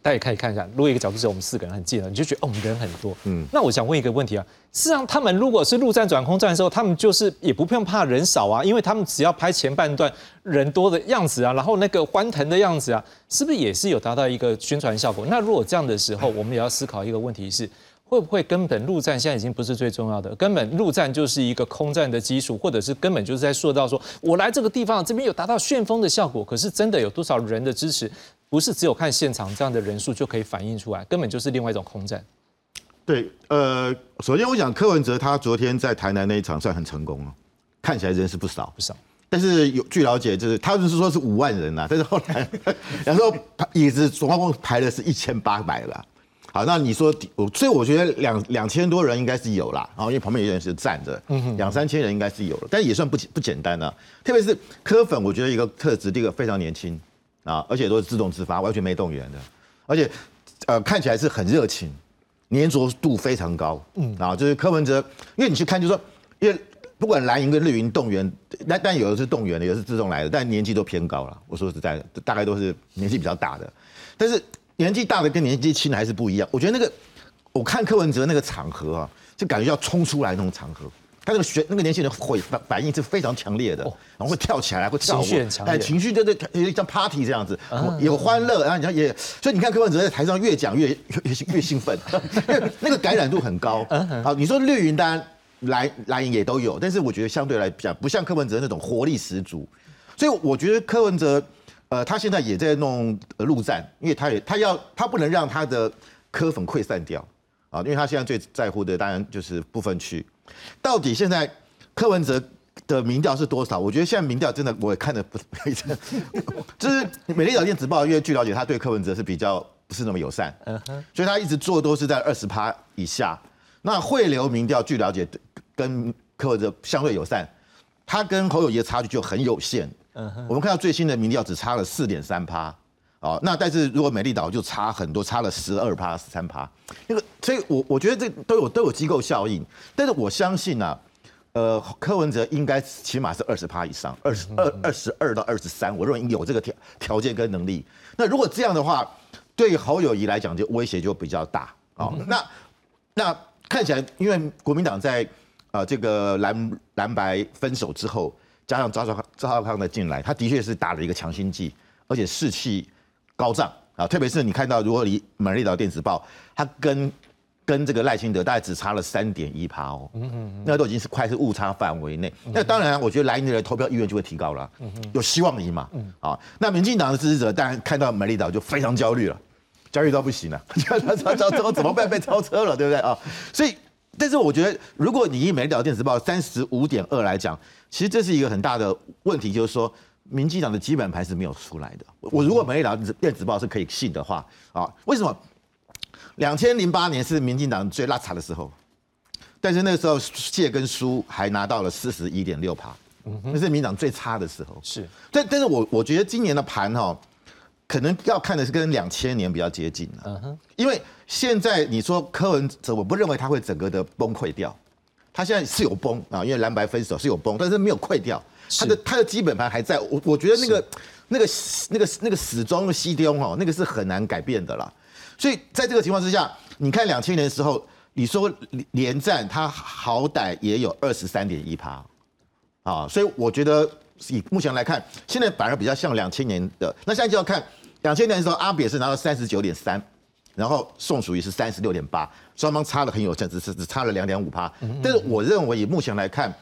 大家可以看一下，如果一个角度只有我们四个人很近了，你就觉得哦，我们人很多。嗯，那我想问一个问题啊，事实上他们如果是陆战转空战的时候，他们就是也不用怕人少啊，因为他们只要拍前半段人多的样子啊，然后那个欢腾的样子啊，是不是也是有达到一个宣传效果？那如果这样的时候，我们也要思考一个问题是。会不会根本陆战现在已经不是最重要的？根本陆战就是一个空战的基础，或者是根本就是在说到说，我来这个地方这边有达到旋风的效果，可是真的有多少人的支持，不是只有看现场这样的人数就可以反映出来，根本就是另外一种空战。对，呃，首先我想柯文哲他昨天在台南那一场算很成功了，看起来人是不少不少，但是有据了解就是他们是说是五万人啊，但是后来 然后椅子总共排的是一千八百了。好，那你说我，所以我觉得两两千多人应该是有啦，然后因为旁边有人是站着，两三千人应该是有了，但也算不不简单呢。特别是科粉，我觉得一个特质，第一个非常年轻啊，而且都是自动自发，完全没动员的，而且呃看起来是很热情，粘着度非常高，嗯啊，就是柯文哲，因为你去看，就说因为不管蓝营跟绿营动员，那但有的是动员的，有的是自动来的，但年纪都偏高了。我说实在的，大概都是年纪比较大的，但是。年纪大的跟年纪轻的还是不一样。我觉得那个，我看柯文哲那个场合啊，就感觉要冲出来那种场合。他那个学那个年轻人会反反应是非常强烈的，然后会跳起来，会跳舞，哎，情绪就是像 party 这样子，有欢乐，然后你看也，所以你看柯文哲在台上越讲越越越兴奋，那个感染度很高。好，你说绿云当然蓝蓝营也都有，但是我觉得相对来讲不像柯文哲那种活力十足，所以我觉得柯文哲。呃，他现在也在弄陆战，因为他也他要他不能让他的科粉溃散掉啊，因为他现在最在乎的当然就是部分区。到底现在柯文哲的民调是多少？我觉得现在民调真的我也看的不非常，就是美丽岛电子报，因为据了解，他对柯文哲是比较不是那么友善，所以他一直做都是在二十趴以下。那汇流民调据了解跟柯文哲相对友善，他跟侯友谊的差距就很有限。我们看到最新的民调只差了四点三趴。哦，那但是如果美丽岛就差很多，差了十二趴、十三趴，那个，所以我我觉得这都有都有机构效应，但是我相信啊，呃，柯文哲应该起码是二十趴以上，二十二二十二到二十三，我认为有这个条条件跟能力。那如果这样的话，对侯友谊来讲就威胁就比较大啊。那那看起来，因为国民党在呃这个蓝蓝白分手之后，加上赵少赵少康的进来，他的确是打了一个强心剂，而且士气。高涨啊！特别是你看到，如果你《美丽岛电子报》，他跟跟这个赖清德大概只差了三点一趴哦，嗯嗯，那都已经是快是误差范围内。那当然，我觉得赖清德的投票意愿就会提高了，嗯有希望赢嘛，嗯，啊，那民进党的支持者当然看到美丽岛就非常焦虑了，焦虑到不行了，焦虑到怎么怎么办被超车了，对不对啊？所以，但是我觉得，如果你以《美丽岛电子报》三十五点二来讲，其实这是一个很大的问题，就是说。民进党的基本盘是没有出来的。我如果美丽岛电子报是可以信的话啊，为什么？两千零八年是民进党最拉差的时候，但是那个时候谢跟苏还拿到了四十一点六趴，那是民党最差的时候。是，但但是我我觉得今年的盘哈，可能要看的是跟两千年比较接近了。嗯哼，因为现在你说柯文哲，我不认为他会整个的崩溃掉，他现在是有崩啊，因为蓝白分手是有崩，但是没有溃掉。他的他的基本盘还在，我我觉得那个那个那个那个始终的西丢哦，那个是很难改变的啦。所以在这个情况之下，你看两千年的时候，你说连战他好歹也有二十三点一趴啊，所以我觉得以目前来看，现在反而比较像两千年的。那现在就要看两千年的时候，阿扁是拿到三十九点三，然后宋楚瑜是三十六点八，双方差的很有限，只是只差了两点五趴。但是我认为以目前来看。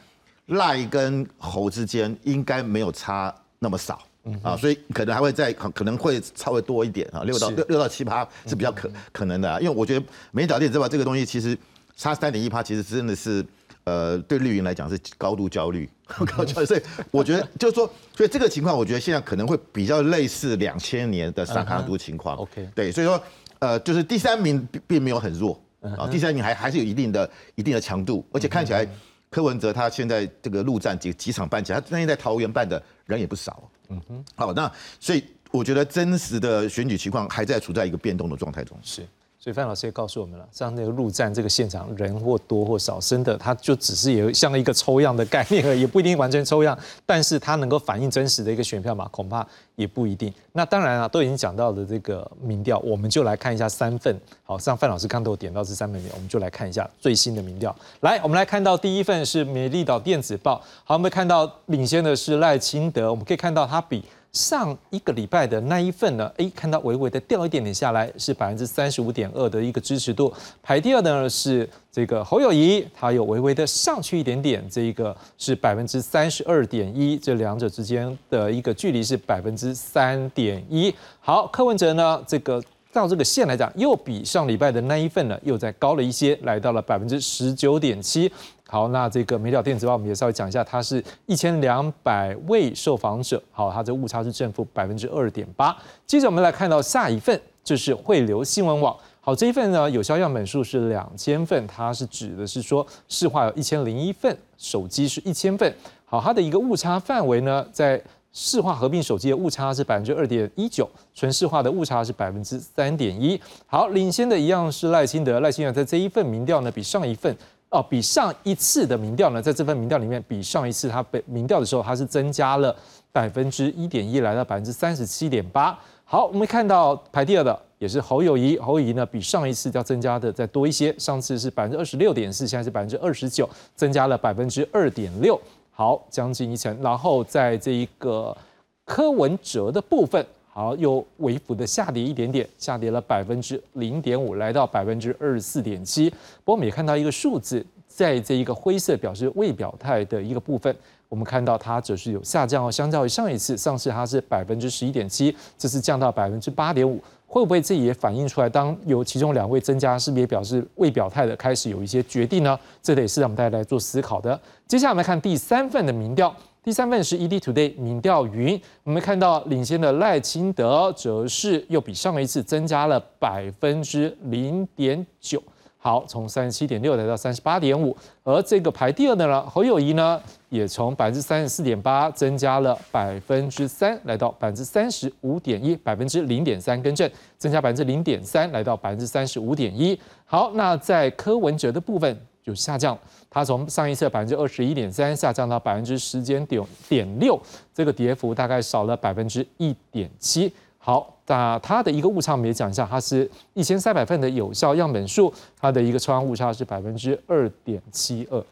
赖跟侯之间应该没有差那么少啊，所以可能还会再可能会稍微多一点啊，六到六六到七趴是比较可可能的，因为我觉得美岛电之外这个东西其实差三点一趴，其实真的是呃对绿营来讲是高度焦虑，高焦虑，所以我觉得就是说，所以这个情况我觉得现在可能会比较类似两千年的萨卡都情况，OK，对，所以说呃就是第三名并并没有很弱啊，第三名还还是有一定的一定的强度，而且看起来。柯文哲他现在这个陆战几几场办起来，他那天在桃园办的人也不少。嗯哼，好，那所以我觉得真实的选举情况还在处在一个变动的状态中。是。所以范老师也告诉我们了，像那个陆战这个现场人或多或少，真的它就只是有像一个抽样的概念而已，也不一定完全抽样，但是它能够反映真实的一个选票嘛，恐怕也不一定。那当然啊，都已经讲到的这个民调，我们就来看一下三份。好，像范老师刚都有点到这三份民调，我们就来看一下最新的民调。来，我们来看到第一份是美丽岛电子报，好，我们看到领先的是赖清德，我们可以看到他比。上一个礼拜的那一份呢？哎，看到微微的掉一点点下来，是百分之三十五点二的一个支持度。排第二的呢是这个侯友谊，他有微微的上去一点点，这一个是百分之三十二点一，这两者之间的一个距离是百分之三点一。好，柯文哲呢，这个到这个线来讲，又比上礼拜的那一份呢，又再高了一些，来到了百分之十九点七。好，那这个美鸟电子报我们也稍微讲一下，它是一千两百位受访者，好，它这误差是正负百分之二点八。接着我们来看到下一份，就是汇流新闻网，好，这一份呢有效样本数是两千份，它是指的是说市话有一千零一份，手机是一千份，好，它的一个误差范围呢，在市话合并手机的误差是百分之二点一九，纯市话的误差是百分之三点一。好，领先的一样是赖清德，赖清德在这一份民调呢比上一份。哦，比上一次的民调呢，在这份民调里面，比上一次他被民调的时候，它是增加了百分之一点一，来到百分之三十七点八。好，我们看到排第二的也是侯友谊，侯友谊呢比上一次要增加的再多一些，上次是百分之二十六点四，现在是百分之二十九，增加了百分之二点六，好，将近一成。然后在这一个柯文哲的部分。好，又微幅的下跌一点点，下跌了百分之零点五，来到百分之二十四点七。不过我们也看到一个数字，在这一个灰色表示未表态的一个部分，我们看到它只是有下降哦，相较于上一次，上次它是百分之十一点七，这次降到百分之八点五。会不会这也反映出来？当有其中两位增加，是不是也表示未表态的开始有一些决定呢？这得是让我们大家来做思考的。接下来我们来看第三份的民调，第三份是 EDtoday 民调云，我们看到领先的赖清德则是又比上一次增加了百分之零点九。好，从三十七点六来到三十八点五，而这个排第二的呢，侯友谊呢，也从百分之三十四点八增加了百分之三，来到百分之三十五点一，百分之零点三更正，增加百分之零点三，来到百分之三十五点一。好，那在柯文哲的部分就下降，它从上一次百分之二十一点三下降到百分之十点点点六，这个跌幅大概少了百分之一点七。好，那它的一个误差我们也讲一下，它是一千三百份的有效样本数，它的一个抽样误差是百分之二点七二。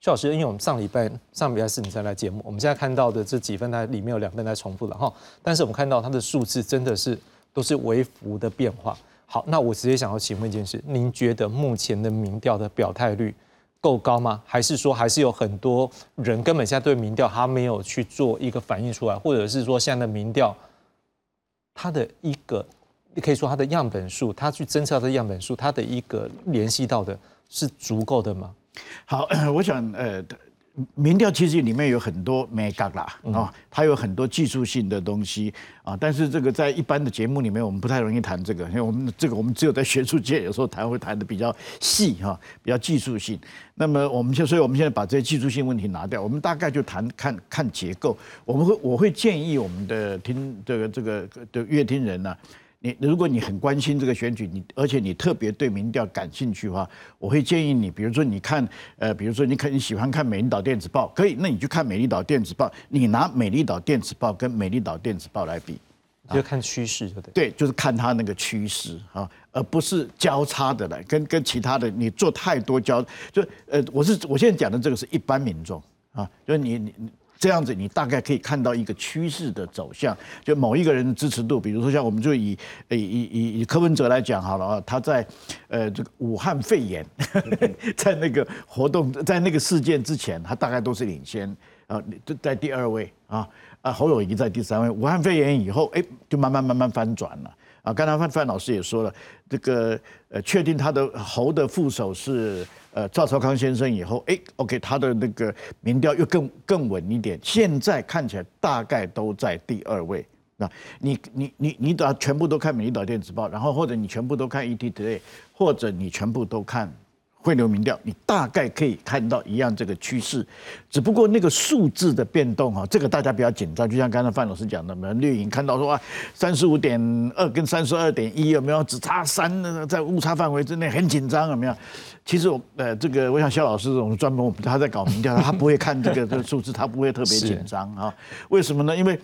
徐老师，因为我们上礼拜上礼拜四你才来节目，我们现在看到的这几份它里面有两份在重复了哈，但是我们看到它的数字真的是都是微幅的变化。好，那我直接想要请问一件事，您觉得目前的民调的表态率够高吗？还是说还是有很多人根本现在对民调他没有去做一个反应出来，或者是说现在的民调？它的一个，你可以说它的样本数，它去侦测的样本数，它的一个联系到的是足够的吗？好，我想呃。民调其实里面有很多没嘎啦啊，它有很多技术性的东西啊，但是这个在一般的节目里面，我们不太容易谈这个，因为我们这个我们只有在学术界有时候谈会谈的比较细哈，比较技术性。那么我们就，所以我们现在把这些技术性问题拿掉，我们大概就谈看看结构。我们会我会建议我们的听这个这个的乐听人呢。你如果你很关心这个选举，你而且你特别对民调感兴趣的话，我会建议你，比如说你看，呃，比如说你看你喜欢看《美丽岛电子报》，可以，那你就看《美丽岛电子报》，你拿《美丽岛电子报》跟《美丽岛电子报》来比，就看趋势，对对？就是看它那个趋势啊，而不是交叉的来跟跟其他的你做太多交，就呃，我是我现在讲的这个是一般民众啊，就是你你。这样子，你大概可以看到一个趋势的走向，就某一个人的支持度，比如说像我们就以以以以柯文哲来讲好了啊，他在呃这个武汉肺炎 在那个活动在那个事件之前，他大概都是领先啊，在第二位啊啊侯友谊在第三位，武汉肺炎以后，哎，就慢慢慢慢翻转了。啊，刚才范范老师也说了，这个呃，确定他的侯的副手是呃赵少康先生以后，哎，OK，他的那个民调又更更稳一点，现在看起来大概都在第二位。那你你你你打全部都看《美丽岛电子报》，然后或者你全部都看 ETtoday，或者你全部都看。汇流民调，你大概可以看到一样这个趋势，只不过那个数字的变动哈，这个大家不要紧张。就像刚才范老师讲的，我们绿营看到说啊，三十五点二跟三十二点一有没有只差三呢，在误差范围之内很紧张有没有？其实我呃，这个我想肖老师这种专门他在搞民调，他不会看这个这个数字，他不会特别紧张啊。为什么呢？因为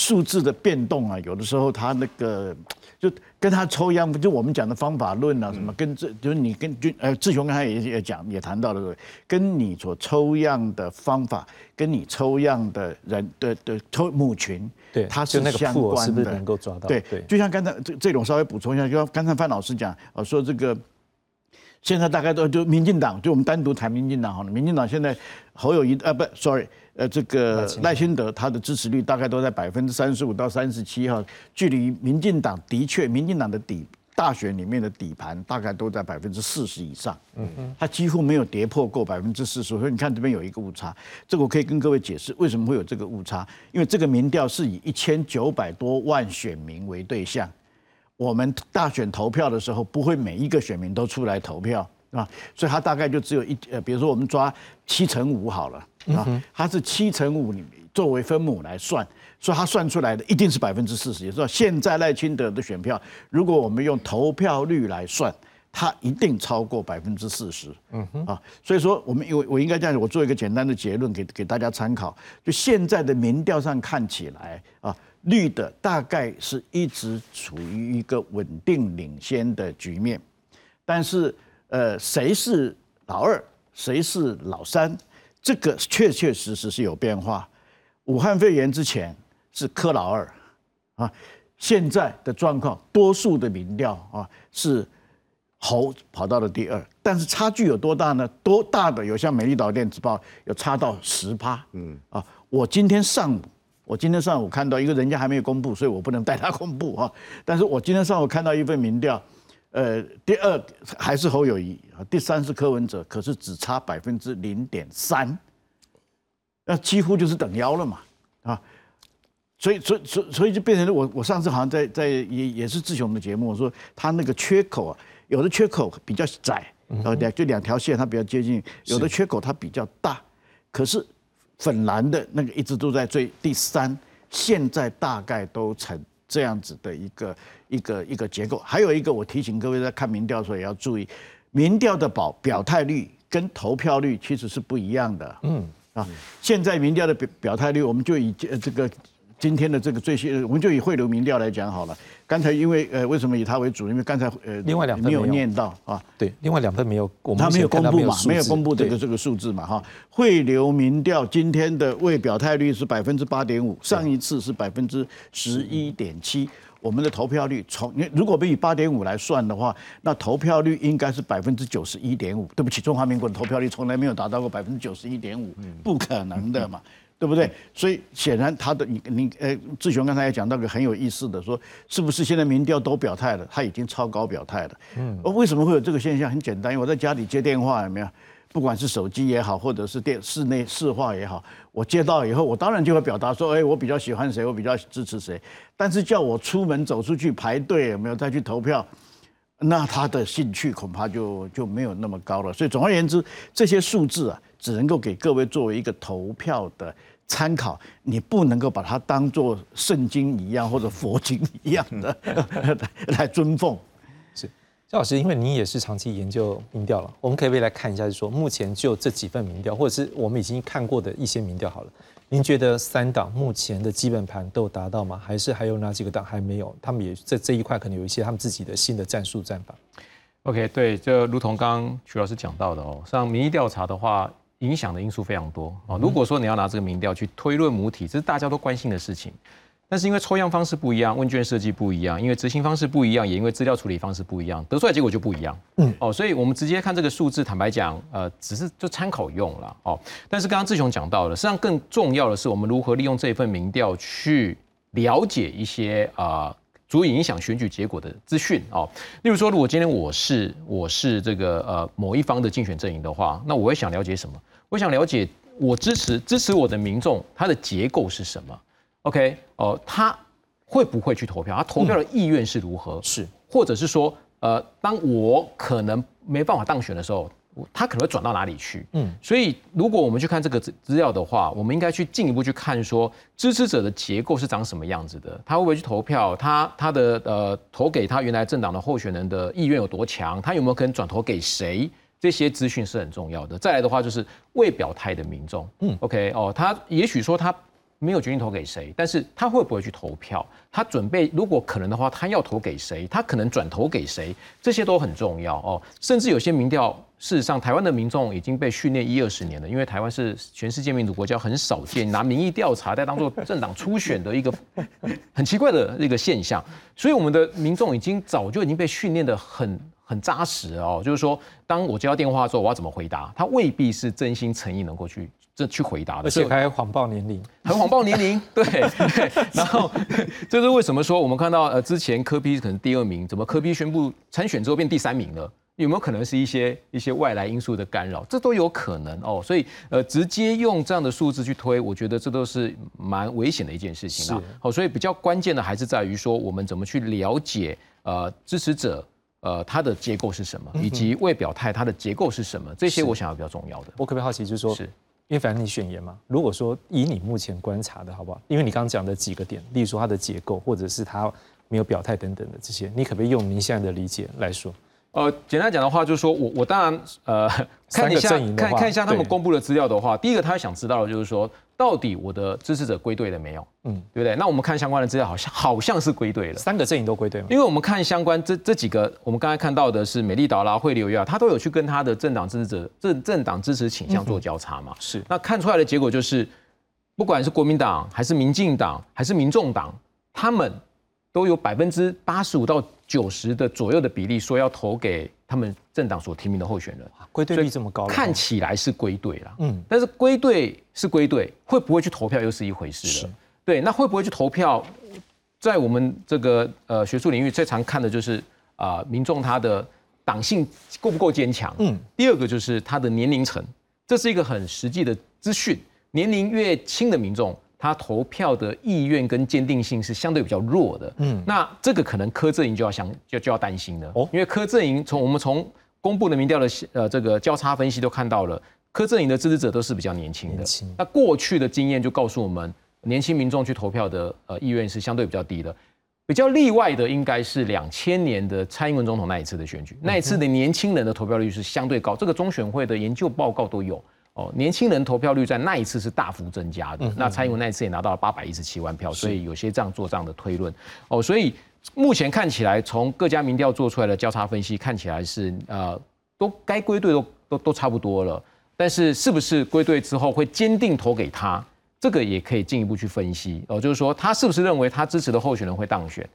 数字的变动啊，有的时候他那个。就跟他抽样，就我们讲的方法论啊，什么跟这就是你跟就呃志雄刚才也也讲也谈到了，跟你所抽样的方法，跟你抽样的人的的抽母群，对，它是相关的，能够抓到。对，就像刚才这这种稍微补充一下，就像刚才范老师讲，啊说这个现在大概都就民进党，就我们单独谈民进党好了，民进党现在侯友谊呃不，sorry。呃，这个赖清德他的支持率大概都在百分之三十五到三十七哈，距离民进党的确，民进党的底大选里面的底盘大概都在百分之四十以上，嗯嗯，他几乎没有跌破过百分之四十，所以你看这边有一个误差，这个我可以跟各位解释为什么会有这个误差，因为这个民调是以一千九百多万选民为对象，我们大选投票的时候不会每一个选民都出来投票啊，所以他大概就只有一呃，比如说我们抓七乘五好了。啊，它是七乘五作为分母来算，所以它算出来的一定是百分之四十。也就是说，现在赖清德的选票，如果我们用投票率来算，它一定超过百分之四十。嗯哼，啊，所以说我们我我应该这样，我做一个简单的结论给给大家参考。就现在的民调上看起来啊，绿的大概是一直处于一个稳定领先的局面，但是呃，谁是老二，谁是老三？这个确确实实是有变化。武汉肺炎之前是柯老二啊，现在的状况，多数的民调啊是侯跑到了第二，但是差距有多大呢？多大的有像美丽岛电子报有差到十趴，嗯啊，我今天上午我今天上午看到一个人家还没有公布，所以我不能带他公布啊。但是我今天上午看到一份民调，呃，第二还是侯友谊啊，第三是柯文哲，可是只差百分之零点三，那几乎就是等腰了嘛啊。所以，所以，所以，所以就变成了我，我上次好像在在也也是志雄的节目，我说他那个缺口啊，有的缺口比较窄，呃，两就两条线它比较接近，有的缺口它比较大，可是粉蓝的那个一直都在最第三，现在大概都成这样子的一个一个一个结构。还有一个，我提醒各位在看民调的时候也要注意，民调的表表态率跟投票率其实是不一样的。嗯啊，现在民调的表表态率，我们就以呃这个。今天的这个最新，我们就以汇流民调来讲好了。刚才因为呃，为什么以它为主？因为刚才呃，另外两份没有念到啊。对，另外两份没有，他没有公布嘛，没有公布这个这个数字嘛哈。汇流民调今天的未表态率是百分之八点五，上一次是百分之十一点七。我们的投票率从你如果以八点五来算的话，那投票率应该是百分之九十一点五。对不起，中华民国的投票率从来没有达到过百分之九十一点五，不可能的嘛。对不对？所以显然他的你你呃，志雄刚才也讲到个很有意思的，说是不是现在民调都表态了，他已经超高表态了。嗯，为什么会有这个现象？很简单，因为我在家里接电话有没有？不管是手机也好，或者是电室内市话也好，我接到以后，我当然就会表达说，哎，我比较喜欢谁，我比较支持谁。但是叫我出门走出去排队有没有再去投票？那他的兴趣恐怕就就没有那么高了。所以总而言之，这些数字啊，只能够给各位作为一个投票的。参考，你不能够把它当做圣经一样或者佛经一样的 来尊奉。赵老师，因为你也是长期研究民调了，我们可以不可以来看一下，就是说目前就这几份民调，或者是我们已经看过的一些民调好了，您觉得三党目前的基本盘都有达到吗？还是还有哪几个党还没有？他们也在这一块可能有一些他们自己的新的战术战法。OK，对，就如同刚刚徐老师讲到的哦，像民意调查的话。影响的因素非常多啊！如果说你要拿这个民调去推论母体，这是大家都关心的事情。但是因为抽样方式不一样，问卷设计不一样，因为执行方式不一样，也因为资料处理方式不一样，得出来结果就不一样。嗯，哦，所以我们直接看这个数字，坦白讲，呃，只是就参考用了哦。但是刚刚志雄讲到了，实际上更重要的是，我们如何利用这份民调去了解一些啊。足以影响选举结果的资讯哦，例如说，如果今天我是我是这个呃某一方的竞选阵营的话，那我会想了解什么？我想了解我支持支持我的民众他的结构是什么？OK 哦，他会不会去投票？他投票的意愿是如何？是，或者是说，呃，当我可能没办法当选的时候。他可能会转到哪里去？嗯，所以如果我们去看这个资资料的话，我们应该去进一步去看说支持者的结构是长什么样子的，他会不会去投票？他他的呃投给他原来政党的候选人的意愿有多强？他有没有可能转投给谁？这些资讯是很重要的。再来的话就是未表态的民众，嗯，OK 哦，他也许说他。没有决定投给谁，但是他会不会去投票？他准备如果可能的话，他要投给谁？他可能转投给谁？这些都很重要哦。甚至有些民调，事实上台湾的民众已经被训练一二十年了，因为台湾是全世界民主国家很少见拿民意调查在当做政党初选的一个 很奇怪的一个现象，所以我们的民众已经早就已经被训练的很很扎实哦。就是说，当我接到电话之后，我要怎么回答？他未必是真心诚意能够去。这去回答的，而且还谎报年龄，很谎报年龄，对。然后 这是为什么说我们看到呃之前科比可能第二名，怎么科比宣布参选之后变第三名了？有没有可能是一些一些外来因素的干扰？这都有可能哦。所以呃直接用这样的数字去推，我觉得这都是蛮危险的一件事情啊。好，所以比较关键的还是在于说我们怎么去了解呃支持者呃他的结构是什么，以及未表态他的结构是什么，这些我想要比较重要的。我可不可以好奇，就是说是。因为反正你选言嘛，如果说以你目前观察的好不好？因为你刚刚讲的几个点，例如说它的结构，或者是它没有表态等等的这些，你可不可以用您现在的理解来说？呃，简单讲的话，就是说我我当然呃看一下看看一下他们公布的资料的话，第一个他想知道的就是说。到底我的支持者归队了没有？嗯，对不对？那我们看相关的资料，好像好像是归队了。三个阵营都归队吗？因为我们看相关这这几个，我们刚才看到的是美丽岛啦、汇流啊，他都有去跟他的政党支持者政政党支持倾向做交叉嘛。是。那看出来的结果就是，不管是国民党还是民进党还是民众党，他们都有百分之八十五到九十的左右的比例说要投给他们政党所提名的候选人。归队率这么高，看起来是归队了，嗯，但是归队是归队，会不会去投票又是一回事了，对对，那会不会去投票？在我们这个呃学术领域最常看的就是啊、民众他的党性够不够坚强。嗯，第二个就是他的年龄层，这是一个很实际的资讯。年龄越轻的民众，他投票的意愿跟坚定性是相对比较弱的。嗯那这个可能柯震营就要想就就要担心了。哦，因为柯震营从我们从公布的民调的呃这个交叉分析都看到了，柯震营的支持者都是比较年轻的。那过去的经验就告诉我们，年轻民众去投票的呃意愿是相对比较低的。比较例外的应该是两千年的蔡英文总统那一次的选举，那一次的年轻人的投票率是相对高，这个中选会的研究报告都有哦。年轻人投票率在那一次是大幅增加的嗯，那蔡英文那一次也拿到了八百一十七万票，所以有些这样做这样的推论哦。所以目前看起来，从各家民调做出来的交叉分析看起来是呃，都该归队都都都差不多了，但是是不是归队之后会坚定投给他？这个也可以进一步去分析哦，就是说他是不是认为他支持的候选人会当选，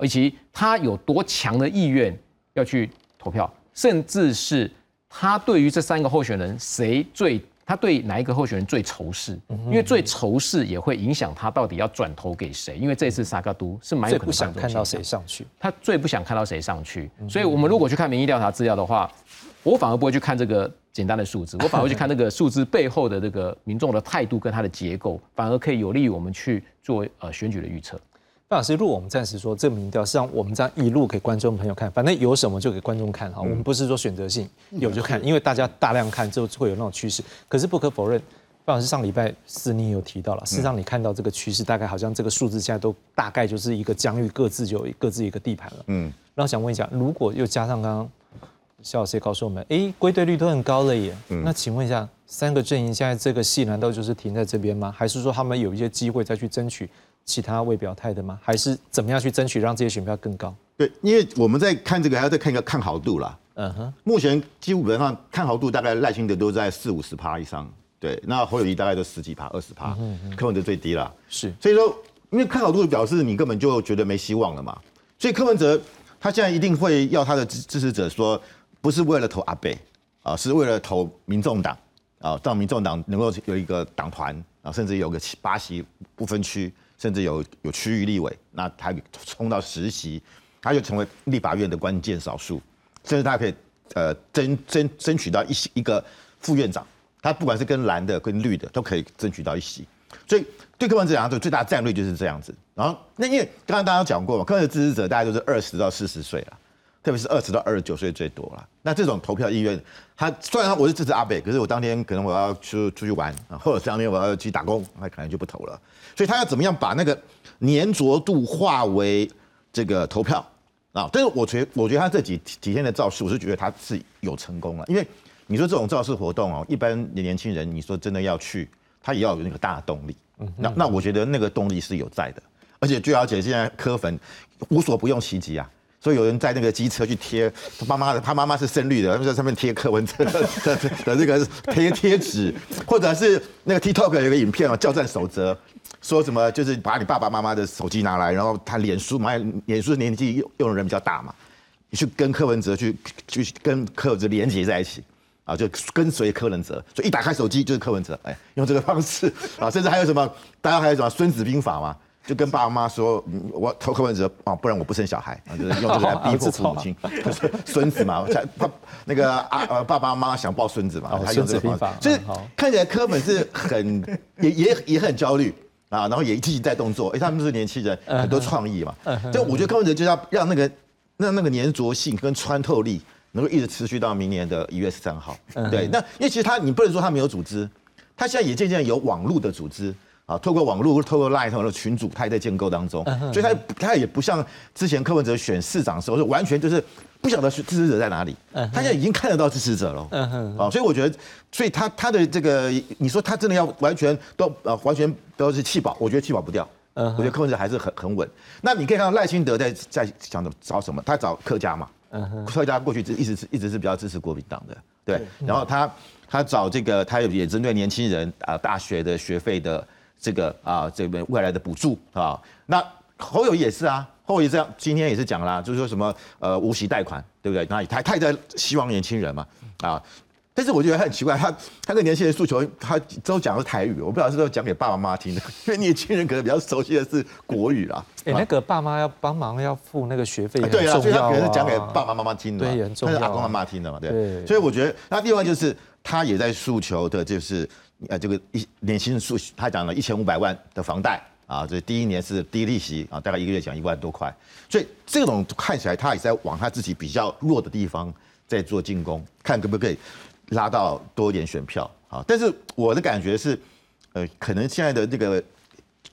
以及他有多强的意愿要去投票，甚至是他对于这三个候选人谁最，他对哪一个候选人最仇视，因为最仇视也会影响他到底要转投给谁，因为这次萨嘎都是蛮有可能最不想看到谁上去。他最不想看到谁上去。所以，我们如果去看民意调查资料的话，我反而不会去看这个简单的数字，我反而会去看这个数字背后的这个民众的态度跟他的结构，反而可以有利于我们去做呃选举的预测。范老师，如果我们暂时说这个民调是让我们这样一路给观众朋友看，反正有什么就给观众看哈，我们不是说选择性有就看，因为大家大量看之后会有那种趋势。可是不可否认，范老师上礼拜四你也有提到了，事实上你看到这个趋势，大概好像这个数字现在都大概就是一个疆域，各自就有各自一个地盘了。嗯，那我想问一下，如果又加上刚刚肖老师也告诉我们，哎，归队率都很高了耶，嗯那请问一下，三个阵营现在这个戏难道就是停在这边吗？还是说他们有一些机会再去争取其他未表态的吗？还是怎么样去争取让这些选票更高？对，因为我们在看这个，还要再看一个看好度啦。嗯哼，目前基本上看好度大概赖清德都在四五十趴以上，对，那侯友谊大概都十几趴、二十趴，柯文哲最低了。是，所以说，因为看好度表示你根本就觉得没希望了嘛，所以柯文哲他现在一定会要他的支支持者说，不是为了投阿贝啊，是为了投民众党啊，让民众党能够有一个党团啊，甚至有个七八席不分区，甚至有有区域立委，那他冲到实习，他就成为立法院的关键少数，甚至他可以呃争争争取到一席一个副院长，他不管是跟蓝的跟绿的都可以争取到一席。所以对柯文哲来讲，最大的战略就是这样子。然后那因为刚刚大家讲过嘛，柯文哲支持者大概都是二十到四十岁了，特别是二十到二十九岁最多了。那这种投票意愿，他虽然我是支持阿北，可是我当天可能我要出出去玩啊，或者当天我要去打工，那可能就不投了。所以他要怎么样把那个粘着度化为这个投票啊？但是我觉我觉得他这几几天的造势，我是觉得他是有成功了，因为你说这种造势活动哦，一般的年轻人，你说真的要去，他也要有那个大的动力。那那我觉得那个动力是有在的，而且据了解，现在科粉无所不用其极啊。所以有人在那个机车去贴他妈妈的，他妈妈是深绿的，他们在上面贴柯文哲的的这个贴贴纸，或者是那个 TikTok 有个影片哦，教战守则，说什么就是把你爸爸妈妈的手机拿来，然后他脸书嘛，脸书年纪用用的人比较大嘛，你去跟柯文哲去去跟柯文哲连接在一起。啊，就跟随柯文哲，所以一打开手机就是柯文哲，哎，用这个方式啊，甚至还有什么，大家还有什么《孙子兵法》嘛，就跟爸爸妈妈说，嗯我投柯文哲啊，不然我不生小孩啊，就是用这个来 逼迫父母亲，就是孙子嘛，他那个啊呃爸爸妈妈想抱孙子嘛，他用这个方法，就是看起来柯本是很 也也也很焦虑啊，然后也积极在动作，哎，他们是年轻人，很多创意嘛，就我觉得柯文哲就要让那个让那个粘着性跟穿透力。能够一直持续到明年的一月十三号，对，那因为其实他你不能说他没有组织，他现在也渐渐有网络的组织啊，透过网络、透过 Line、透过群组，他也在建构当中，所以他他也不像之前柯文哲选市长的时候，是完全就是不晓得支持者在哪里，他现在已经看得到支持者了，啊，所以我觉得，所以他他的这个，你说他真的要完全都呃完全都是弃保，我觉得弃保不掉。我觉得柯文哲还是很很稳。那你可以看到赖清德在在想着找什么？他找客家嘛，客家过去一直是一直是比较支持国民党的，对。然后他他找这个，他也针对年轻人啊，大学的学费的这个啊，这边未来的补助啊。那侯友也是啊，侯友这样今天也是讲啦，就是说什么呃无息贷款，对不对？那他他也在希望年轻人嘛啊。但是我觉得他很奇怪，他他跟年轻人诉求，他都讲的是台语，我不知道是不是讲给爸爸妈妈听的，因为年轻人可能比较熟悉的是国语啦。哎，那个爸妈要帮忙要付那个学费，对啊，所以他可能是讲给爸爸爸妈妈听的，对，很重要，他是阿公阿妈听的嘛，对。对所以我觉得，那另外就是他也在诉求的就是，呃，这个一年轻人诉，他讲了一千五百万的房贷啊，这第一年是低利息啊，大概一个月讲一万多块，所以这种看起来他也在往他自己比较弱的地方在做进攻，看可不可以拉到多一点选票啊。但是我的感觉是，呃，可能现在的这个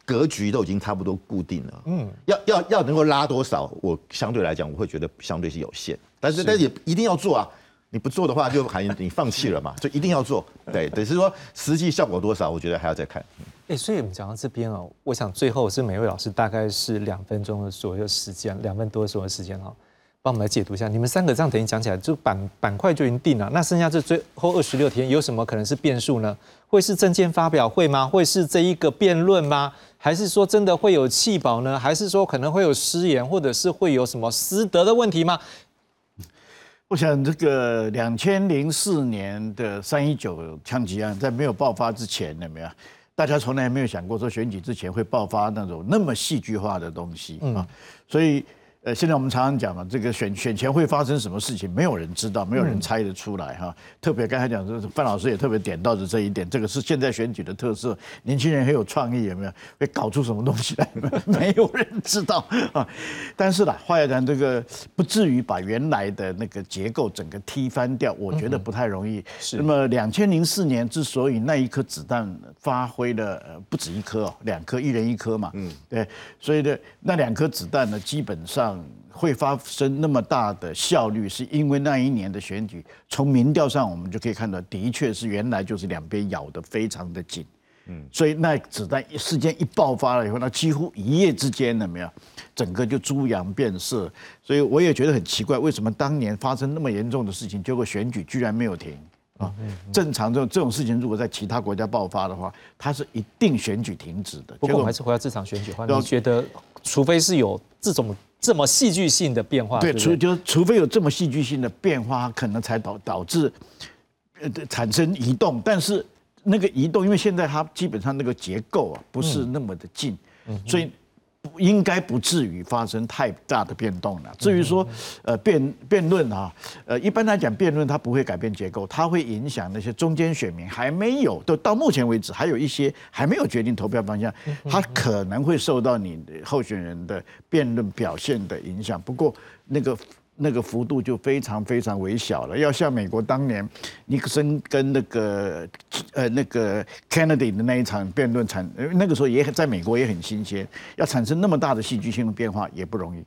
格局都已经差不多固定了，嗯，要要要能够拉多少，我相对来讲我会觉得相对是有限，但是但是也一定要做啊。你不做的话，就还你放弃了嘛，就一定要做。对，只是说实际效果多少，我觉得还要再看。哎，所以我们讲到这边哦，我想最后是每位老师大概是两分钟的左右时间，两分多左右时间哈，帮我们来解读一下。你们三个这样等于讲起来，就板板块就已经定了，那剩下这最后二十六天有什么可能是变数呢？会是证件发表会吗？会是这一个辩论吗？还是说真的会有弃保呢？还是说可能会有失言，或者是会有什么私德的问题吗？我想这个两千零四年的三一九枪击案，在没有爆发之前，有没有？大家从来没有想过说选举之前会爆发那种那么戏剧化的东西啊，所以。呃，现在我们常常讲嘛，这个选选前会发生什么事情，没有人知道，没有人猜得出来哈。特别刚才讲，就是范老师也特别点到的这一点，这个是现在选举的特色。年轻人很有创意，有没有？会搞出什么东西来？没有人知道啊。但是啦，话要讲，这个不至于把原来的那个结构整个踢翻掉，我觉得不太容易。是。那么两千零四年之所以那一颗子弹发挥了呃不止一颗哦，两颗，一人一颗嘛。嗯。对，所以呢，那两颗子弹呢，基本上。会发生那么大的效率，是因为那一年的选举，从民调上我们就可以看到，的确是原来就是两边咬得非常的紧，嗯，所以那子弹事件一爆发了以后，那几乎一夜之间有没有，整个就猪羊变色，所以我也觉得很奇怪，为什么当年发生那么严重的事情，结果选举居然没有停啊？正常这种这种事情，如果在其他国家爆发的话，它是一定选举停止的。不过我还是回到这场选举的话，你觉得，除非是有这种。这么戏剧性的变化，对，除就除非有这么戏剧性的变化，可能才导导致呃产生移动。但是那个移动，因为现在它基本上那个结构啊不是那么的近，所以。应该不至于发生太大的变动了。至于说，呃，辩辩论啊，呃，一般来讲，辩论它不会改变结构，它会影响那些中间选民还没有，都到目前为止还有一些还没有决定投票方向，它可能会受到你候选人的辩论表现的影响。不过那个。那个幅度就非常非常微小了。要像美国当年尼克森跟那个呃那个 Kennedy 的那一场辩论产，那个时候也很在美国也很新鲜，要产生那么大的戏剧性的变化也不容易。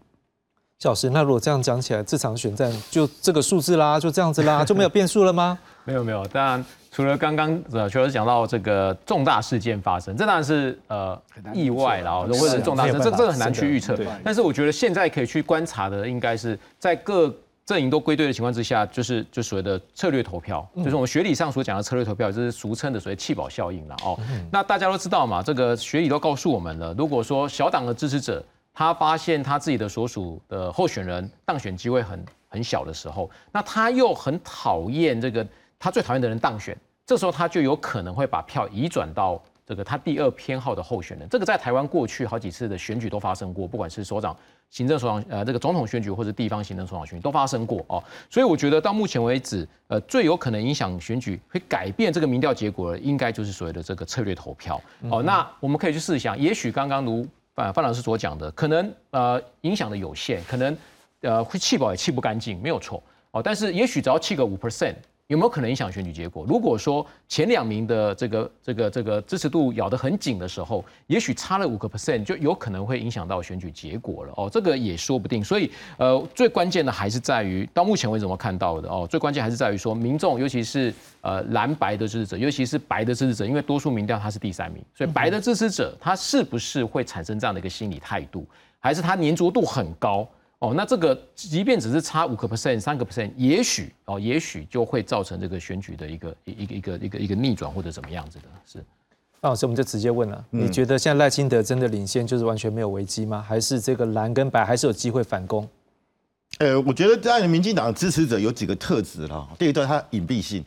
小师，那如果这样讲起来，这场选战就这个数字啦，就这样子啦，就没有变数了吗？没有没有，当然除了刚刚呃，除了讲到这个重大事件发生，这当然是呃意外啦，或者是重大事，这这个很难去预测。但是我觉得现在可以去观察的，应该是在各阵营都归队的情况之下，就是就所谓的策略投票，就是我们学理上所讲的策略投票，就是俗称的所谓弃保效应了哦。那大家都知道嘛，这个学理都告诉我们了，如果说小党的支持者。他发现他自己的所属的候选人当选机会很很小的时候，那他又很讨厌这个他最讨厌的人当选，这时候他就有可能会把票移转到这个他第二偏好的候选人。这个在台湾过去好几次的选举都发生过，不管是首长、行政首长呃这个总统选举或者地方行政首长选举都发生过哦。所以我觉得到目前为止，呃最有可能影响选举会改变这个民调结果的，应该就是所谓的这个策略投票哦。那我们可以去试想，也许刚刚如。范范老师所讲的，可能呃影响的有限，可能呃会气保也气不干净，没有错哦。但是也许只要气个五 percent。有没有可能影响选举结果？如果说前两名的这个这个这个支持度咬得很紧的时候，也许差了五个 percent，就有可能会影响到选举结果了哦，这个也说不定。所以呃，最关键的还是在于到目前为止我们看到的哦，最关键还是在于说民众，尤其是呃蓝白的支持者，尤其是白的支持者，因为多数民调他是第三名，所以白的支持者他是不是会产生这样的一个心理态度，还是他粘着度很高？哦，那这个即便只是差五个 percent、三个 percent，也许哦，也许就会造成这个选举的一个一个一个一个一个逆转或者怎么样子的。是，那老师我们就直接问了，你觉得现在赖清德真的领先就是完全没有危机吗？还是这个蓝跟白还是有机会反攻？呃，我觉得在民进党支持者有几个特质了。第一个，他隐蔽性，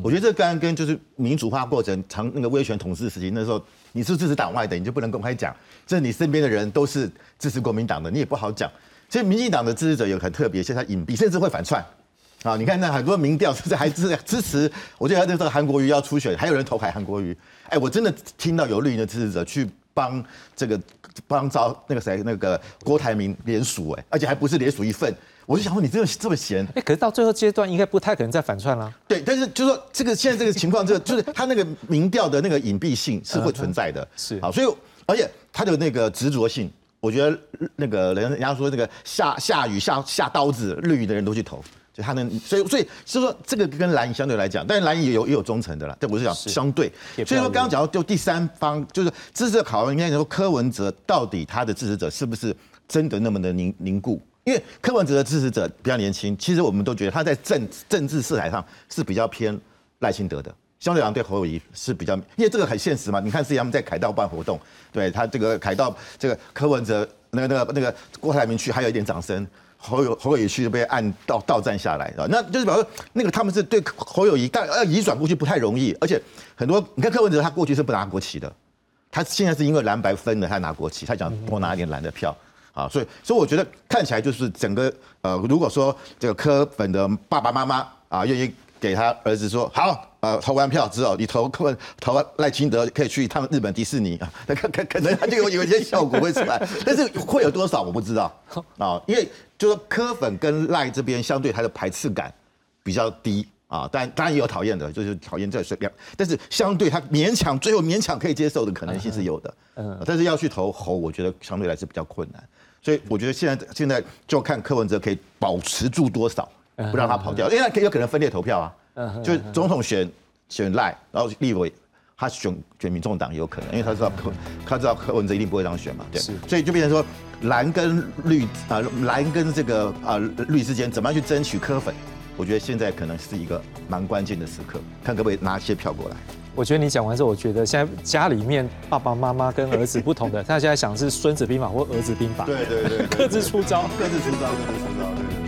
我觉得这刚刚跟就是民主化过程长那个威权统治时期那时候，你是支持党外的，你就不能公开讲，这你身边的人都是支持国民党的，你也不好讲。所以民进党的支持者有很特别，现在隐蔽，甚至会反串。啊，你看那很多民调是还支支持，我记得这个韩国瑜要出选，还有人投海韩国瑜。哎，我真的听到有绿营的支持者去帮这个帮招那个谁那个郭台铭联署，哎，而且还不是联署一份。我就想问你，这么这么闲？哎，可是到最后阶段应该不太可能再反串了。对，但是就是说这个现在这个情况，这就是他那个民调的那个隐蔽性是会存在的。是好，所以而且他的那个执着性，我觉得那个人人家说那个下下雨下下刀子，绿的人都去投。就他能，所以所以是说这个跟蓝营相对来讲，但是蓝营也有也有忠诚的啦。但我是讲相对，所以说刚刚讲到就第三方就是支持者考量，应该说柯文哲到底他的支持者是不是真的那么的凝凝固？因为柯文哲的支持者比较年轻，其实我们都觉得他在政政治色彩上是比较偏赖清德的，相对来讲对侯友谊是比较，因为这个很现实嘛。你看之前他们在凯道办活动，对他这个凯道这个柯文哲那个那个那个郭台铭去还有一点掌声。侯友侯友谊去就被按到到站下来，啊，那就是表示那个他们是对侯友谊，但要移转过去不太容易，而且很多你看柯文哲他过去是不拿国旗的，他现在是因为蓝白分了，他拿国旗，他想多拿一点蓝的票啊，所以所以我觉得看起来就是整个呃，如果说这个柯粉的爸爸妈妈啊愿意。给他儿子说好，呃，投完票之后，你投柯文投赖清德可以去一趟日本迪士尼。啊，那可可可能他就有有一些效果会出来，但是会有多少我不知道。啊，因为就说柯粉跟赖这边相对他的排斥感比较低。啊，但当然也有讨厌的，就是讨厌这水量，但是相对他勉强最后勉强可以接受的可能性是有的，嗯，但是要去投侯，我觉得相对来是比较困难，所以我觉得现在现在就看柯文哲可以保持住多少。不让他跑掉，因为他有可能分裂投票啊，就总统选选赖，然后立委他选选民众党有可能，因为他知道柯他知道柯文哲一定不会当选嘛，对，所以就变成说蓝跟绿啊，蓝跟这个啊绿之间怎么样去争取柯粉，我觉得现在可能是一个蛮关键的时刻，看可不可以拿一些票过来。我觉得你讲完之后，我觉得现在家里面爸爸妈妈跟儿子不同的，他现在想是孙子兵法或儿子兵法，对对对，各自出招，各自出招，各自出招。